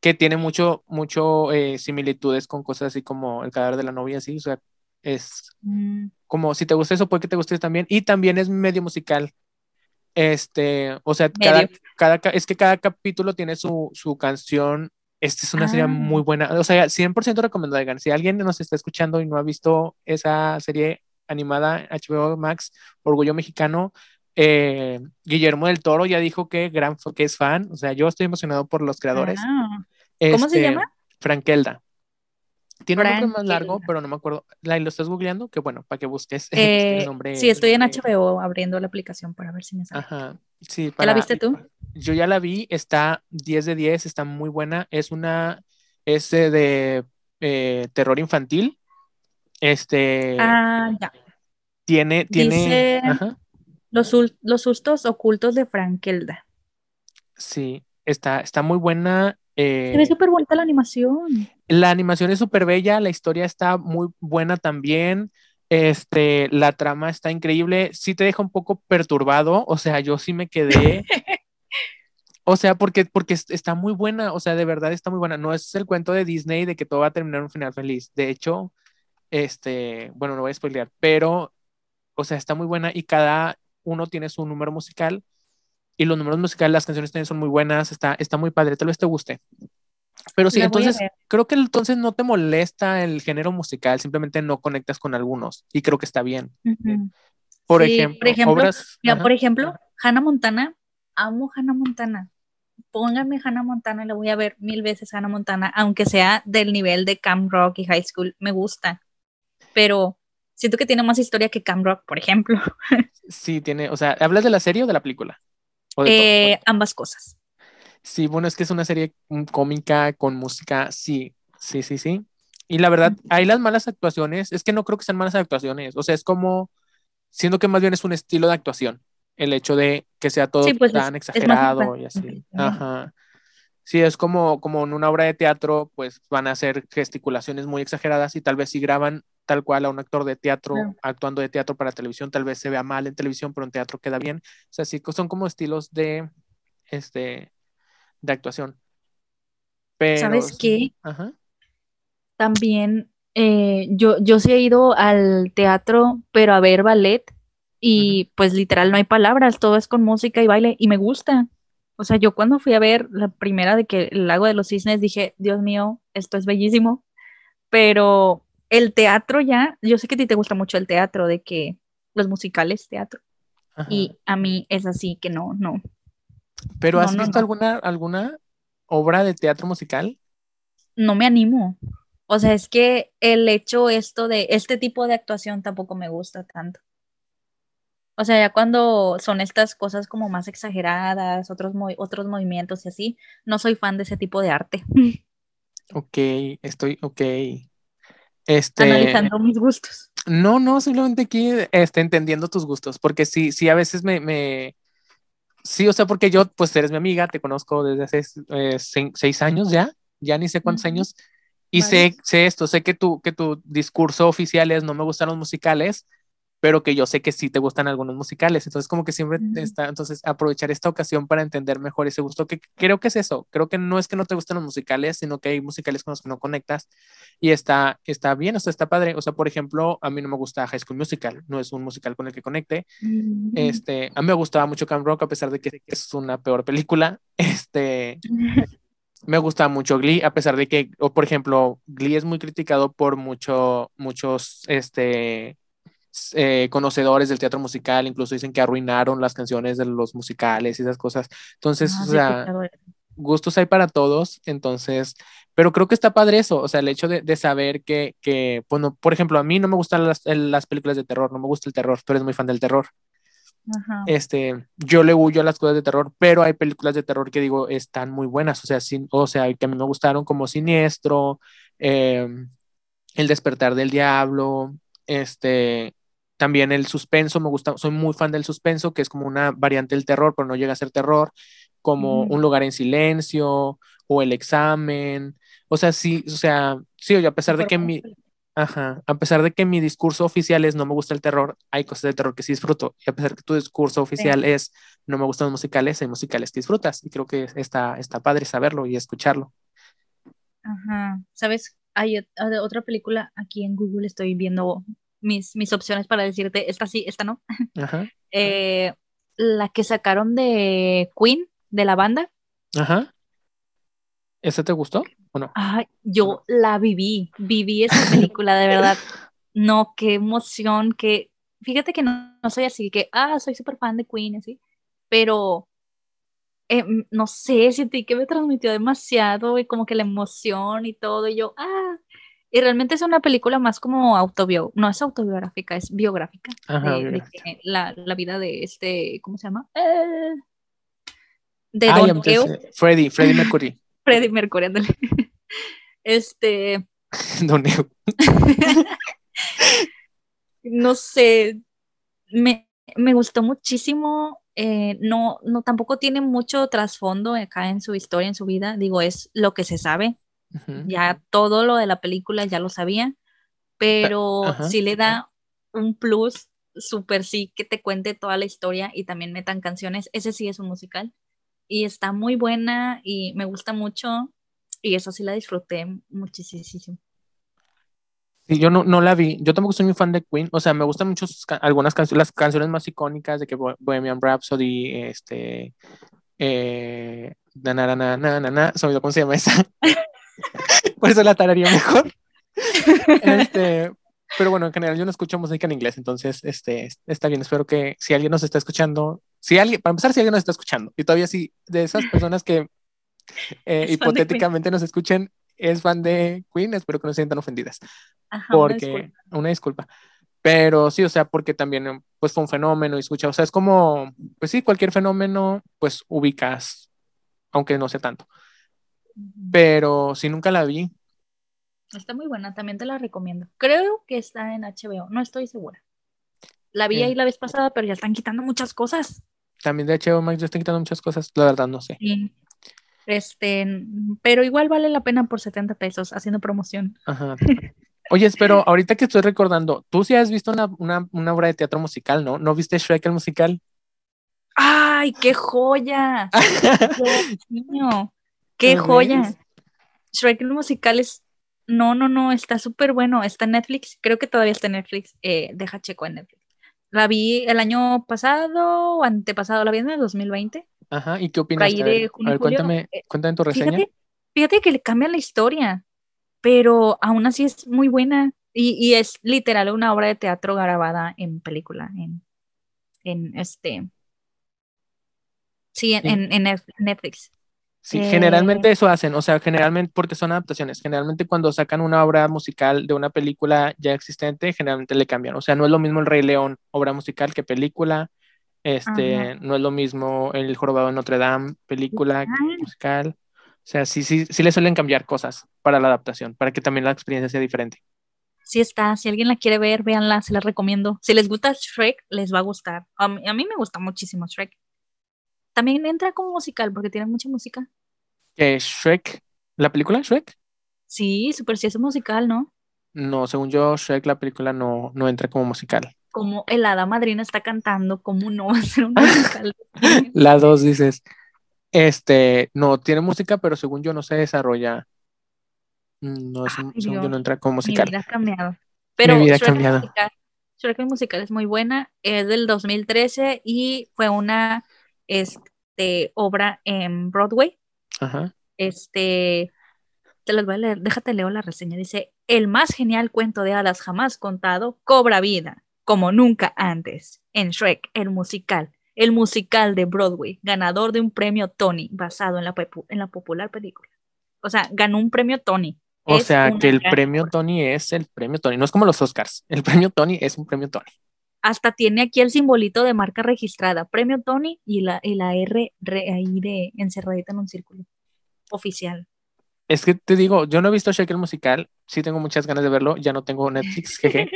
que tiene mucho, mucho eh, similitudes con cosas así como El cadáver de la novia, así, o sea, es mm. como si te gusta eso, puede que te guste también, y también es medio musical. Este, o sea, cada, cada, es que cada capítulo tiene su, su canción. Esta es una serie muy ah. buena. O sea, 100% recomendada. Si alguien nos está escuchando y no ha visto esa serie animada HBO Max, Orgullo Mexicano, eh, Guillermo del Toro ya dijo que, gran, que es fan, o sea, yo estoy emocionado por los creadores. Ah. ¿Cómo se este, llama? Frankelda. Tiene un nombre más largo, pero no me acuerdo. ¿Lo estás googleando? Que bueno, para que busques el eh, nombre. Sí, estoy en HBO abriendo la aplicación para ver si me sale. Ajá, sí. ¿Ya la viste tú? Yo ya la vi, está 10 de 10, está muy buena. Es una, es de eh, terror infantil. Este. Ah, ya. Tiene, tiene. Los, los sustos ocultos de Frankelda. Sí, está, está muy buena. Eh, Se ve súper bonita la animación. La animación es súper bella, la historia está muy buena también. Este, la trama está increíble. Sí te deja un poco perturbado, o sea, yo sí me quedé. O sea, porque, porque está muy buena, o sea, de verdad está muy buena. No es el cuento de Disney de que todo va a terminar un final feliz. De hecho, este, bueno, no voy a spoilear, pero, o sea, está muy buena y cada uno tiene su número musical y los números musicales, las canciones también son muy buenas, está, está muy padre, tal vez te guste. Pero sí, entonces creo que entonces no te molesta el género musical, simplemente no conectas con algunos y creo que está bien. por, ejemplo, por ejemplo, mira, por ejemplo, Hannah Montana, amo Hannah Montana. Póngame Hannah Montana y le voy a ver mil veces Hannah Montana, aunque sea del nivel de Camp Rock y High School, me gusta. Pero siento que tiene más historia que Camp Rock, por ejemplo. Sí, tiene, o sea, ¿hablas de la serie o de la película? Eh, ambas cosas. Sí, bueno, es que es una serie cómica con música, sí, sí, sí, sí. Y la verdad, hay las malas actuaciones, es que no creo que sean malas actuaciones, o sea, es como, siendo que más bien es un estilo de actuación, el hecho de que sea todo pues, tan exagerado y así. Ajá. Sí, es como, como en una obra de teatro, pues van a hacer gesticulaciones muy exageradas y tal vez si graban tal cual a un actor de teatro actuando de teatro para televisión, tal vez se vea mal en televisión, pero en teatro queda bien. O sea, sí, son como estilos de, este, de actuación. Pero, ¿Sabes qué? También eh, yo, yo sí he ido al teatro, pero a ver ballet y pues literal no hay palabras, todo es con música y baile y me gusta. O sea, yo cuando fui a ver la primera de que el lago de los cisnes dije, Dios mío, esto es bellísimo, pero el teatro ya, yo sé que a ti te gusta mucho el teatro, de que los musicales, teatro, y a mí es así que no, no, ¿Pero has visto alguna, alguna obra de teatro musical? No me animo. O sea, es que el hecho esto de este tipo de actuación tampoco me gusta tanto. O sea, ya cuando son estas cosas como más exageradas, otros, otros movimientos y así, no soy fan de ese tipo de arte. Ok, estoy, ok. Este, Analizando mis gustos. No, no, simplemente aquí este, entendiendo tus gustos, porque sí, sí, a veces me, Sí, o sea, porque yo, pues eres mi amiga, te conozco desde hace eh, seis, años ya, ya ni sé cuántos años, y sé, sé esto, sé que tu, que tu discurso oficial es no me gustan los musicales, pero que yo sé que sí te gustan algunos musicales. Entonces, como que siempre está, entonces aprovechar esta ocasión para entender mejor ese gusto, que creo que es eso. Creo que no es que no te gusten los musicales, sino que hay musicales con los que no conectas y está, está bien, o sea, está padre. O sea, por ejemplo, a mí no me gusta High School Musical, no es un musical con el que conecte. Este, a mí me gustaba mucho Camp Rock, a pesar de que es una peor película. Este. me gusta mucho Glee, a pesar de que, o por ejemplo, Glee es muy criticado por mucho, muchos, este, eh, conocedores del teatro musical, incluso dicen que arruinaron las canciones de los musicales y esas cosas. Entonces, ah, o sea, gustos hay para todos, entonces, pero creo que está padre eso, o sea, el hecho de, saber que, que, bueno, por ejemplo, a mí no me gustan las, las, películas de terror, no me gusta el terror, tú eres muy fan del terror. Este, yo le huyo a las cosas de terror, pero hay películas de terror que digo están muy buenas, o sea, sin, o sea, que a mí me gustaron como Siniestro, em, El despertar del diablo, este, también el suspenso, me gusta, soy muy fan del suspenso, que es como una variante del terror, pero no llega a ser terror, como Un lugar en silencio o El examen. O sea, sí, o sea, sí, a pesar de que mi, ajá, a pesar de que mi discurso oficial es no me gusta el terror, hay cosas de terror que sí disfruto. Y a pesar de que tu discurso oficial es no me gustan los musicales, hay musicales que disfrutas. Y creo que está, está padre saberlo y escucharlo. Ajá. ¿Sabes? Hay otra película aquí en Google, estoy viendo mis, opciones para decirte, esta sí, esta no. Eh, la que sacaron de Queen, de la banda. Ajá. ¿Esa te gustó o no? yo la viví, viví esa película, de verdad. No, qué emoción, que fíjate que no, soy así, que, ah, soy súper fan de Queen, así, pero eh, no sé, sentí que me transmitió demasiado y como que la emoción y todo, y yo, ah, y realmente es una película más como autobiográfica, no es autobiográfica, es biográfica. de, la, la, vida de este, ¿cómo se llama? Eh, de Don Freddie, Freddie Mercury. Freddie Mercury, ándale. Este. Don no sé, me, me gustó muchísimo. Eh, no, no, tampoco tiene mucho trasfondo acá en su historia, en su vida. Digo, es lo que se sabe. Ya todo lo de la película ya lo sabía, pero sí le da un plus súper sí que te cuente toda la historia y también metan canciones. Ese sí es un musical. y está muy buena y me gusta mucho y eso sí la disfruté muchísimo. Sí, yo no, no la vi. Yo tampoco soy muy fan de Queen. O sea, me gustan mucho algunas canciones, las canciones más icónicas de que Bohemian Rhapsody, este, eh, na, na, na, na, na, na, ¿cómo se llama esa? Por eso la tararía mejor. este, pero bueno, en general yo no escucho música en inglés, entonces este, está bien. Espero que si alguien nos está escuchando, si alguien, para empezar, si alguien nos está escuchando, y todavía si de esas personas que eh, hipotéticamente nos escuchen es fan de Queen, espero que no se sientan ofendidas. porque, una disculpa. Pero sí, o sea, porque también pues fue un fenómeno y escucha, o sea, es como, pues sí, cualquier fenómeno, pues ubicas, aunque no sé tanto. Pero si nunca la vi. Está muy buena, también te la recomiendo. Creo que está en HBO, no estoy segura. La vi ahí la vez pasada, pero ya están quitando muchas cosas. También de HBO Max ya están quitando muchas cosas, la verdad no sé. Sí. Este, pero igual vale la pena por 70 pesos haciendo promoción. Ajá. Oye, pero ahorita que estoy recordando, tú sí has visto una, obra de teatro musical, ¿no? ¿No viste Shrek el musical? ¡Ay, qué joya! ¡Qué joya! Shrek el musical es. No, no, no, está súper bueno. Está en Netflix. Creo que todavía está en Netflix. Eh, deja checo en Netflix. La vi el año pasado o antepasado, la vi en el 2020. Ajá, ¿y qué opinas? A ver, cuéntame, eh, cuéntame tu reseña. Fíjate, que le cambia la historia, pero aún así es muy buena y, es literal una obra de teatro grabada en película, en, en este... Sí, en, en, Netflix. Sí, generalmente eh, eso hacen, o sea, generalmente, porque son adaptaciones, generalmente cuando sacan una obra musical de una película ya existente, generalmente le cambian, o sea, no es lo mismo el Rey León, obra musical, que película, este, no es lo mismo El Jorobado de Notre Dame, película, musical. O sea, sí, sí, sí le suelen cambiar cosas para la adaptación, para que también la experiencia sea diferente. Sí está, si alguien la quiere ver, véanla, se la recomiendo. Si les gusta Shrek, les va a gustar. A mí, me gusta muchísimo Shrek. También entra como musical, porque tiene mucha música. ¿Qué, Shrek? ¿La película Shrek? Sí, súper sí es musical, ¿no? No, según yo, Shrek, la película no, no entra como musical como el hada madrina está cantando, ¿cómo no va a ser un musical? la dos dices, este, no, tiene música, pero según yo no se desarrolla. No, es según yo no entra como musical. Mi vida ha cambiado. Pero mi vida ha cambiado. Musical, musical es muy buena, es del 2013 y fue una este, obra en Broadway. Ajá. Este, te las voy a leer, déjate leo la reseña. Dice, el más genial cuento de hadas jamás contado cobra vida como nunca antes en Shrek, el musical, el musical de Broadway, ganador de un premio Tony basado en la, en la popular película. O sea, ganó un premio Tony. O sea, que el premio Tony es el premio Tony, no es como los Oscars, el premio Tony es un premio Tony. Hasta tiene aquí el simbolito de marca registrada, premio Tony y la, la R ahí de encerradita en un círculo oficial. Es que te digo, yo no he visto Shrek el musical, sí tengo muchas ganas de verlo, ya no tengo Netflix, jeje,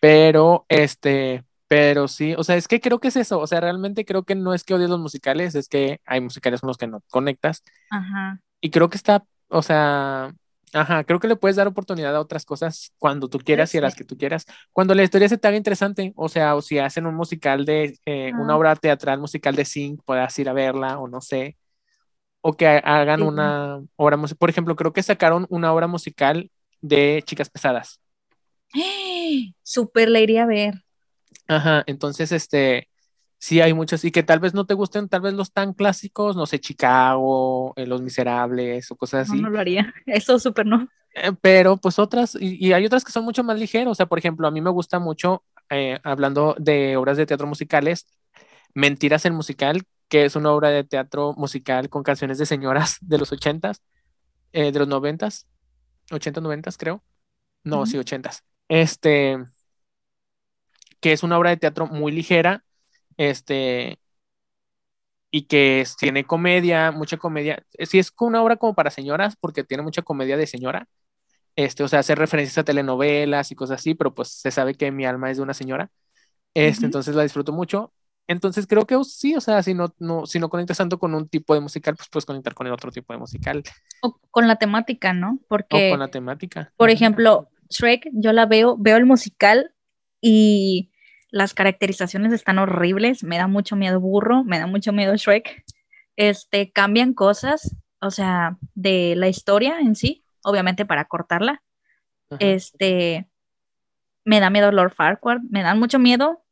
pero este, pero sí, o sea, es que creo que es eso, o sea, realmente creo que no es que odies los musicales, es que hay musicales con los que no conectas. Ajá. Y creo que está, o sea, ajá, creo que le puedes dar oportunidad a otras cosas cuando tú quieras y a las que tú quieras. Cuando la historia se te haga interesante, o sea, o si hacen un musical de, eh, una obra teatral musical de Sync, puedas ir a verla o no sé o que hagan una obra musical. Por ejemplo, creo que sacaron una obra musical de Chicas Pesadas. Súper la iría a ver. Ajá, entonces, este, sí hay muchos y que tal vez no te gusten, tal vez los tan clásicos, no sé, Chicago, eh, Los Miserables o cosas así. No, no lo haría, eso súper no. Eh, pero pues otras, y, hay otras que son mucho más ligeras, o sea, por ejemplo, a mí me gusta mucho, eh, hablando de obras de teatro musicales, Mentiras en musical, que es una obra de teatro musical con canciones de señoras de los ochentas, de los noventas, ochentas, noventas creo. No, sí, ochentas. Este, que es una obra de teatro muy ligera, este, y que tiene comedia, mucha comedia. Sí, es una obra como para señoras, porque tiene mucha comedia de señora. Este, o sea, hace referencias a telenovelas y cosas así, pero pues se sabe que mi alma es de una señora. Este, entonces la disfruto mucho. Entonces creo que sí, o sea, si no, no, si no conectas tanto con un tipo de musical, pues puedes conectar con el otro tipo de musical. O con la temática, ¿no? Porque. O con la temática. Por ejemplo, Shrek, yo la veo, veo el musical y las caracterizaciones están horribles. Me da mucho miedo burro, me da mucho miedo Shrek. este, cambian cosas, o sea, de la historia en sí, obviamente para cortarla. Este, me da miedo Lord Farquaad, me dan mucho miedo,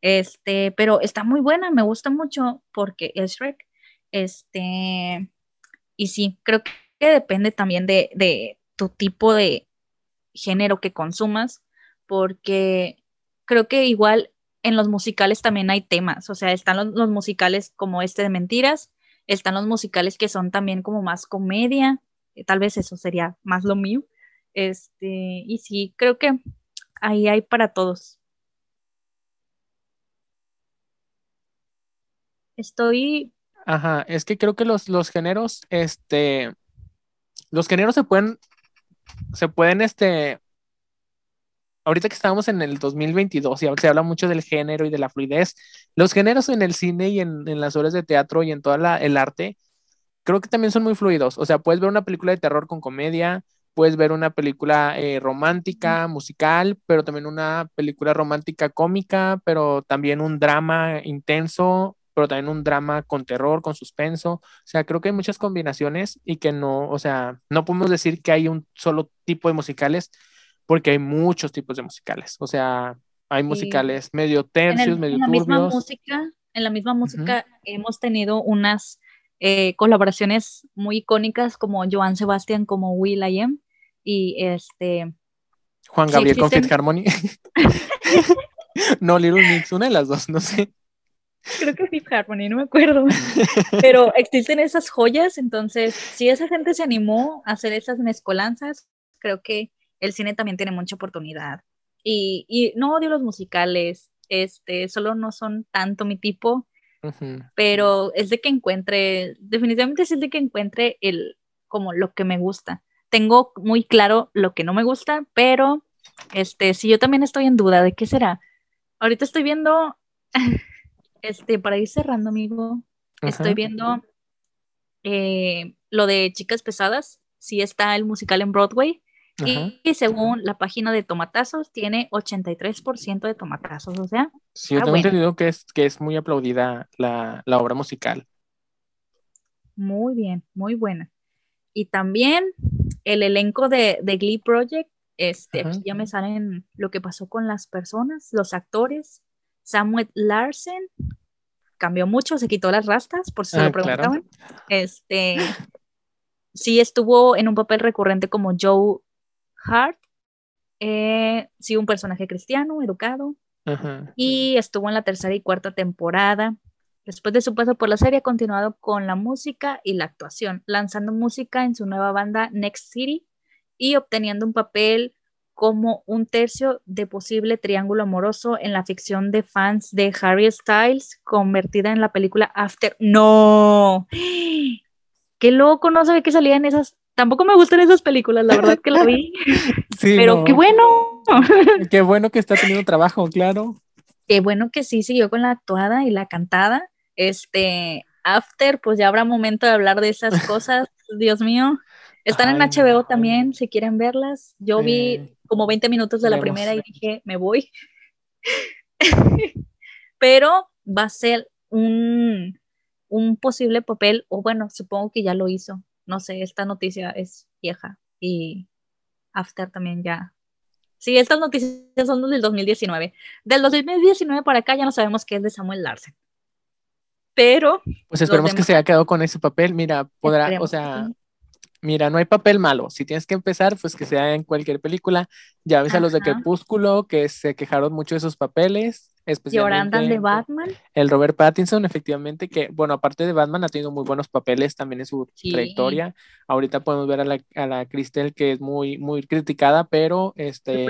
este, pero está muy buena, me gusta mucho porque es Shrek, este, y sí, creo que depende también de, de tu tipo de género que consumas, porque creo que igual en los musicales también hay temas, o sea, están los, musicales como este de mentiras, están los musicales que son también como más comedia, eh, tal vez eso sería más lo mío, este, y sí, creo que ahí hay para todos. Estoy... Ajá, es que creo que los, los géneros, este, los géneros se pueden, se pueden, este, ahorita que estamos en el 2022 y se habla mucho del género y de la fluidez, los géneros en el cine y en, las obras de teatro y en todo el arte, creo que también son muy fluidos. O sea, puedes ver una película de terror con comedia, puedes ver una película eh, romántica, musical, pero también una película romántica cómica, pero también un drama intenso, pero también un drama con terror, con suspenso. O sea, creo que hay muchas combinaciones y que no, o sea, no podemos decir que hay un solo tipo de musicales, porque hay muchos tipos de musicales. O sea, hay musicales medio tercios, medio en la Misma música, en la misma música hemos tenido unas eh, colaboraciones muy icónicas como Joan Sebastián, como Will I Am y este... Juan Gabriel con Fit Harmony. no, Little Mix, una de las dos, no sé. Creo que Fifth Harmony, no me acuerdo. Pero existen esas joyas, entonces, si esa gente se animó a hacer esas mezcolanzas, creo que el cine también tiene mucha oportunidad. Y, y no odio los musicales, este, solo no son tanto mi tipo, pero es de que encuentre, definitivamente es de que encuentre el, como lo que me gusta. Tengo muy claro lo que no me gusta, pero este, si yo también estoy en duda de qué será. Ahorita estoy viendo, este, para ir cerrando, amigo, estoy viendo eh, lo de Chicas Pesadas, si está el musical en Broadway, y, según la página de Tomatazos, tiene 83% de tomatazos, o sea. Sí, yo tengo entendido que es, que es muy aplaudida la, obra musical. Muy bien, muy buena. Y también el elenco de, Glee Project, este, aquí ya me salen lo que pasó con las personas, los actores. Samuel Larsen cambió mucho, se quitó las rastas, por si se lo ah, preguntaban. Este sí estuvo en un papel recurrente como Joe Hart, eh, sí, un personaje cristiano, educado, y estuvo en la tercera y cuarta temporada. Después de su paso por la serie, ha continuado con la música y la actuación, lanzando música en su nueva banda Next City y obteniendo un papel como un tercio de posible triángulo amoroso en la ficción de fans de Harry Styles, convertida en la película After. ¡No! ¡Qué loco! No sabía que salía en esas Tampoco me gustan esas películas, la verdad que la vi. Sí, pero qué bueno. Qué bueno que está teniendo trabajo, claro. Qué bueno que sí siguió con la actuada y la cantada. Este, After, pues ya habrá momento de hablar de esas cosas, Dios mío. Están en HBO también, si quieren verlas. Yo vi como 20 minutos de la primera y dije, me voy. Pero va a ser un, un posible papel, o bueno, supongo que ya lo hizo, no sé, esta noticia es vieja y After también ya. Sí, estas noticias son del 2019. Del 2019 para acá ya no sabemos qué es de Samuel Larsen. Pero. Pues esperemos que se haya quedado con ese papel. Mira, podrá, o sea, mira, no hay papel malo. Si tienes que empezar, pues que sea en cualquier película. Ya ves a los de Crepúsculo que se quejaron mucho de esos papeles. Especialmente de Batman. El Robert Pattinson, efectivamente, que, bueno, aparte de Batman, ha tenido muy buenos papeles también en su trayectoria. Ahorita podemos ver a la, a la Cristel, que es muy, muy criticada, pero este,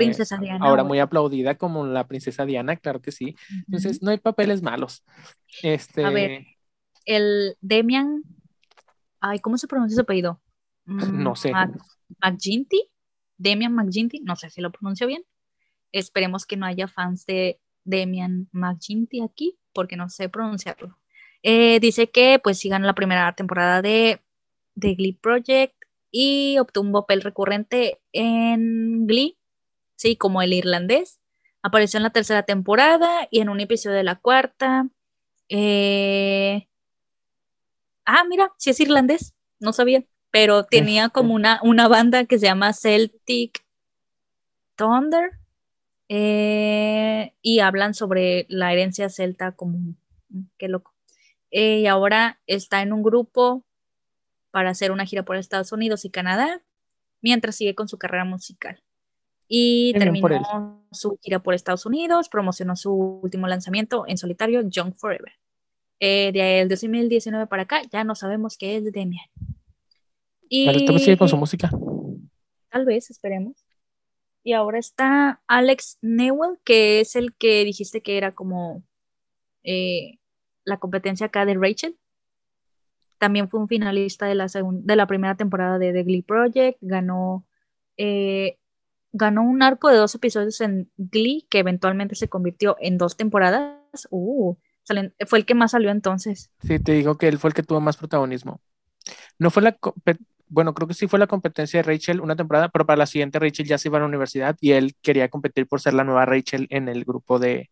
ahora muy aplaudida como la princesa Diana, claro que sí. Entonces, no hay papeles malos. Este... A ver, el Demian, ay, ¿cómo se pronuncia su apellido? No mm, sé. McGinty, Demian McGinty, no sé si lo pronuncio bien. Esperemos que no haya fans de Demian McGinty aquí, porque no sé pronunciarlo. Eh, dice que pues sigan la primera temporada de, de Glee Project y obtuvo un papel recurrente en Glee, sí, como el irlandés. Apareció en la tercera temporada y en un episodio de la cuarta. Eh, Ah, mira, sí es irlandés, no sabía, pero tenía como una, una banda que se llama Celtic Thunder eh, y hablan sobre la herencia celta como, qué loco. Eh, y ahora está en un grupo para hacer una gira por Estados Unidos y Canadá, mientras sigue con su carrera musical. Y terminó su gira por Estados Unidos, promocionó su último lanzamiento en solitario, Young Forever. Eh, de el 2019 para acá, ya no sabemos qué es de Demian. Y sigue con su música. Tal vez, esperemos. Y ahora está Alex Newell, que es el que dijiste que era como eh, la competencia acá de Rachel. También fue un finalista de la, de la primera temporada de The Glee Project. Ganó, eh, ganó un arco de dos episodios en Glee que eventualmente se convirtió en dos temporadas. Uh, fue el que más salió entonces. Sí, te digo que él fue el que tuvo más protagonismo. No fue la, bueno, creo que sí fue la competencia de Rachel una temporada, pero para la siguiente Rachel ya se iba a la universidad y él quería competir por ser la nueva Rachel en el grupo de,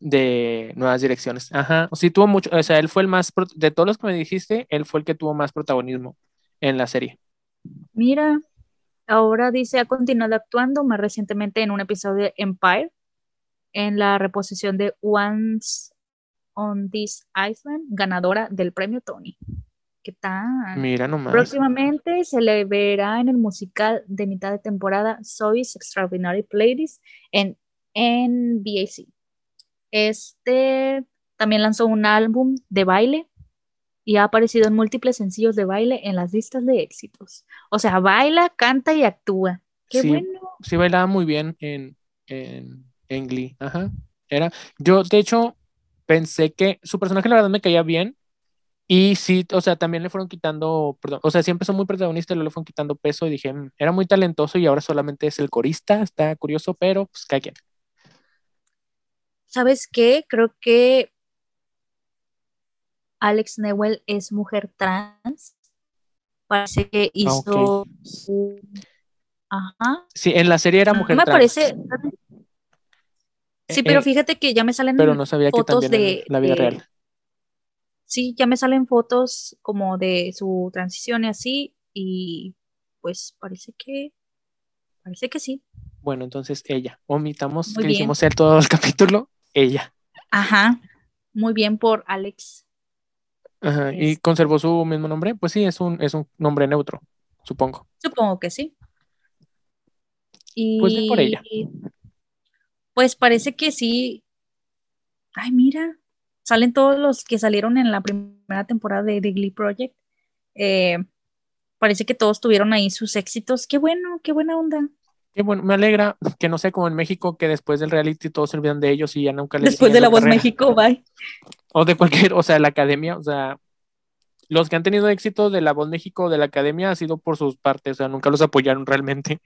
de nuevas direcciones. Ajá, sí tuvo mucho, o sea, él fue el más, de todos los que me dijiste, él fue el que tuvo más protagonismo en la serie. Mira, ahora dice, ha continuado actuando más recientemente en un episodio de Empire, en la reposición de Once on This Island, ganadora del premio Tony. ¿Qué tal? Mira nomás. Próximamente se le verá en el musical de mitad de temporada Soy's Extraordinary Playlist en NBAC. Este también lanzó un álbum de baile y ha aparecido en múltiples sencillos de baile en las listas de éxitos. O sea, baila, canta y actúa. Qué sí, bueno. Sí, bailaba muy bien en, en, en Glee. Ajá. Era, yo, de hecho, pensé que su personaje, la verdad, me caía bien. Y sí, o sea, también le fueron quitando, perdón, o sea, siempre son muy protagonista, le fueron quitando peso y dije, mm, era muy talentoso y ahora solamente es el corista, está curioso, pero pues cada quien. ¿Sabes qué? Creo que Alex Newell es mujer trans. Parece que ah, hizo Ajá. Sí, en la serie era mujer me parece. Sí, pero eh, fíjate que ya me salen pero no sabía fotos que de la vida real. Sí, ya me salen fotos como de su transición y así, y pues parece que parece que sí. Bueno, entonces ella. Omitamos que dijimos ser todo el capítulo ella. Ajá, muy bien por Alex. Ajá, ¿y conservó su mismo nombre? Pues sí, es un, es un nombre neutro, supongo. Supongo que sí. Y, pues por ella. Pues parece que sí. Ay, mira, salen todos los que salieron en la primera temporada de The Glee Project. Eh, parece que todos tuvieron ahí sus éxitos. Qué bueno, qué buena onda. Qué bueno, me alegra que no sea como en México, que después del reality todos se olvidan de ellos y ya nunca les. Después de la voz México, bye. O de cualquier, o sea, la academia, o sea, los que han tenido éxito de la voz México de la academia ha sido por sus partes, o sea, nunca los apoyaron realmente.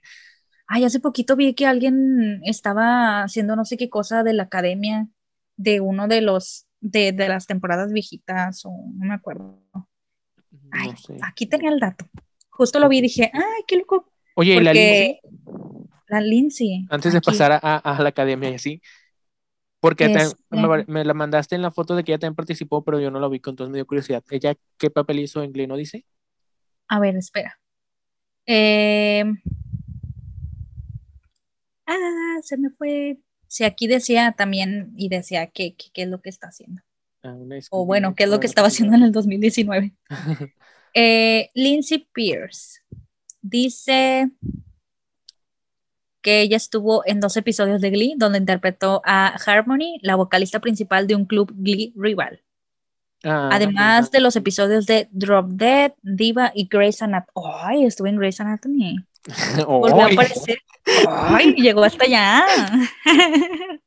Ay, hace poquito vi que alguien estaba haciendo no sé qué cosa de la academia de uno de los de, las temporadas viejitas o no me acuerdo. Ay, aquí tenía el dato. Justo lo vi y dije, ay, qué loco. Oye, ¿y la Lindsay? La Lindsay. Antes de pasar a, la academia y así, porque me, la mandaste en la foto de que ella también participó, pero yo no la vi, entonces me dio curiosidad. ¿Ella qué papel hizo en Glee, no dice? A ver, espera. Eh... Ah, se me fue. Sí, aquí decía también y decía qué es lo que está haciendo. Ah, o bueno, qué es lo que estaba haciendo en el 2019. eh, Lindsay Pierce dice que ella estuvo en dos episodios de Glee, donde interpretó a Harmony, la vocalista principal de un club Glee rival. Ah, Además de los episodios de Drop Dead, Diva y Grey's Anatomy. ¡Ay! estuve en Grey's Anatomy. Volvió a aparecer. ¡Ay! Llegó hasta allá.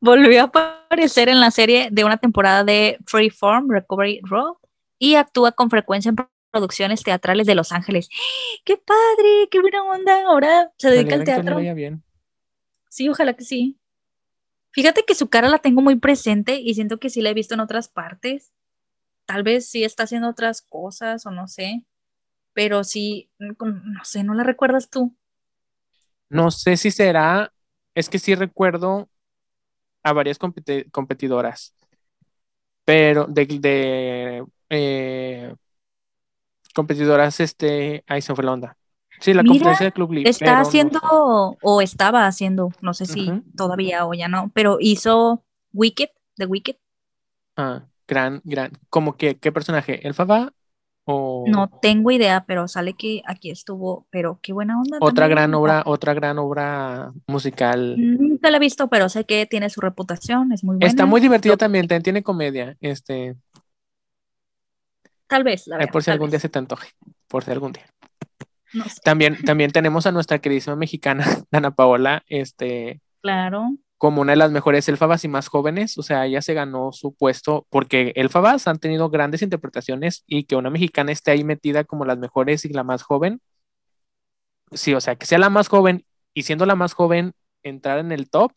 Volvió a aparecer en la serie de una temporada de Freeform Recovery Road y actúa con frecuencia en producciones teatrales de Los Ángeles. ¡Qué padre! ¡Qué buena onda! Ahora se dedica al teatro. Bien. Sí, ojalá que sí. Fíjate que su cara la tengo muy presente y siento que sí la he visto en otras partes. Tal vez sí está haciendo otras cosas o no sé. Pero sí, no sé, ¿no la recuerdas tú? No sé si será, es que sí recuerdo a varias competidoras, pero de, eh, competidoras, este, ahí se fue la onda. Sí, la Mira, competencia de Club League. Está no haciendo, o estaba haciendo, no sé si todavía o ya no, pero hizo Wicked, The Wicked. Ah, gran, gran. ¿Cómo que qué personaje? ¿Elfaba? O No tengo idea, pero sale que aquí estuvo, pero qué buena onda. otra gran obra, otra gran obra musical. Nunca la he visto, pero sé que tiene su reputación, es muy buena. Está muy divertida Lo- también, también tiene comedia. Este, Tal vez, la verdad. por si algún día se te antoje. Por si algún día. No sé. También, también tenemos a nuestra queridísima mexicana, Dana Paola, este, Claro. Como una de las mejores elfabas y más jóvenes. O sea, ella se ganó su puesto porque elfabas han tenido grandes interpretaciones y que una mexicana esté ahí metida como las mejores y la más joven. Sí, o sea, que sea la más joven y siendo la más joven, entrar en el top,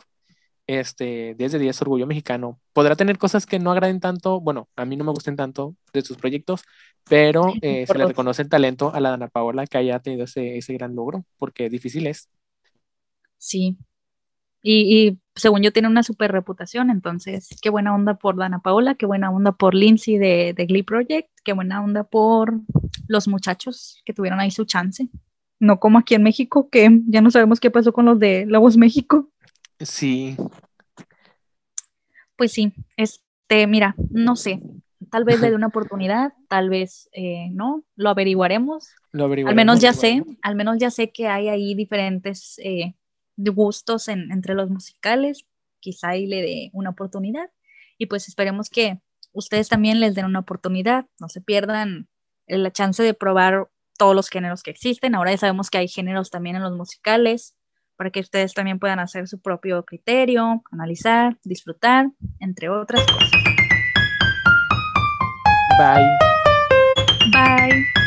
este, 10 de 10 orgullo mexicano. Podrá tener cosas que no agraden tanto, bueno, a mí no me gusten tanto de sus proyectos, pero eh, se le reconoce el talento a la Dana Paola que haya tenido ese, ese gran logro, porque difícil es. Sí. Y, y según yo tiene una super reputación, entonces qué buena onda por Dana Paola, qué buena onda por Lindsay de, de Glee Project, qué buena onda por los muchachos que tuvieron ahí su chance. No como aquí en México, que ya no sabemos qué pasó con los de Voz México. Sí, Pues sí, este, mira, no sé, tal vez le dé una oportunidad, tal vez eh, no, lo averiguaremos. lo Al averiguaremos. menos ya sé, al menos ya sé que hay ahí diferentes eh, gustos en- entre los musicales, quizá ahí le dé una oportunidad y pues esperemos que ustedes también les den una oportunidad, no se pierdan la chance de probar todos los géneros que existen, ahora ya sabemos que hay géneros también en los musicales, para que ustedes también puedan hacer su propio criterio, analizar, disfrutar, entre otras cosas. Bye. Bye.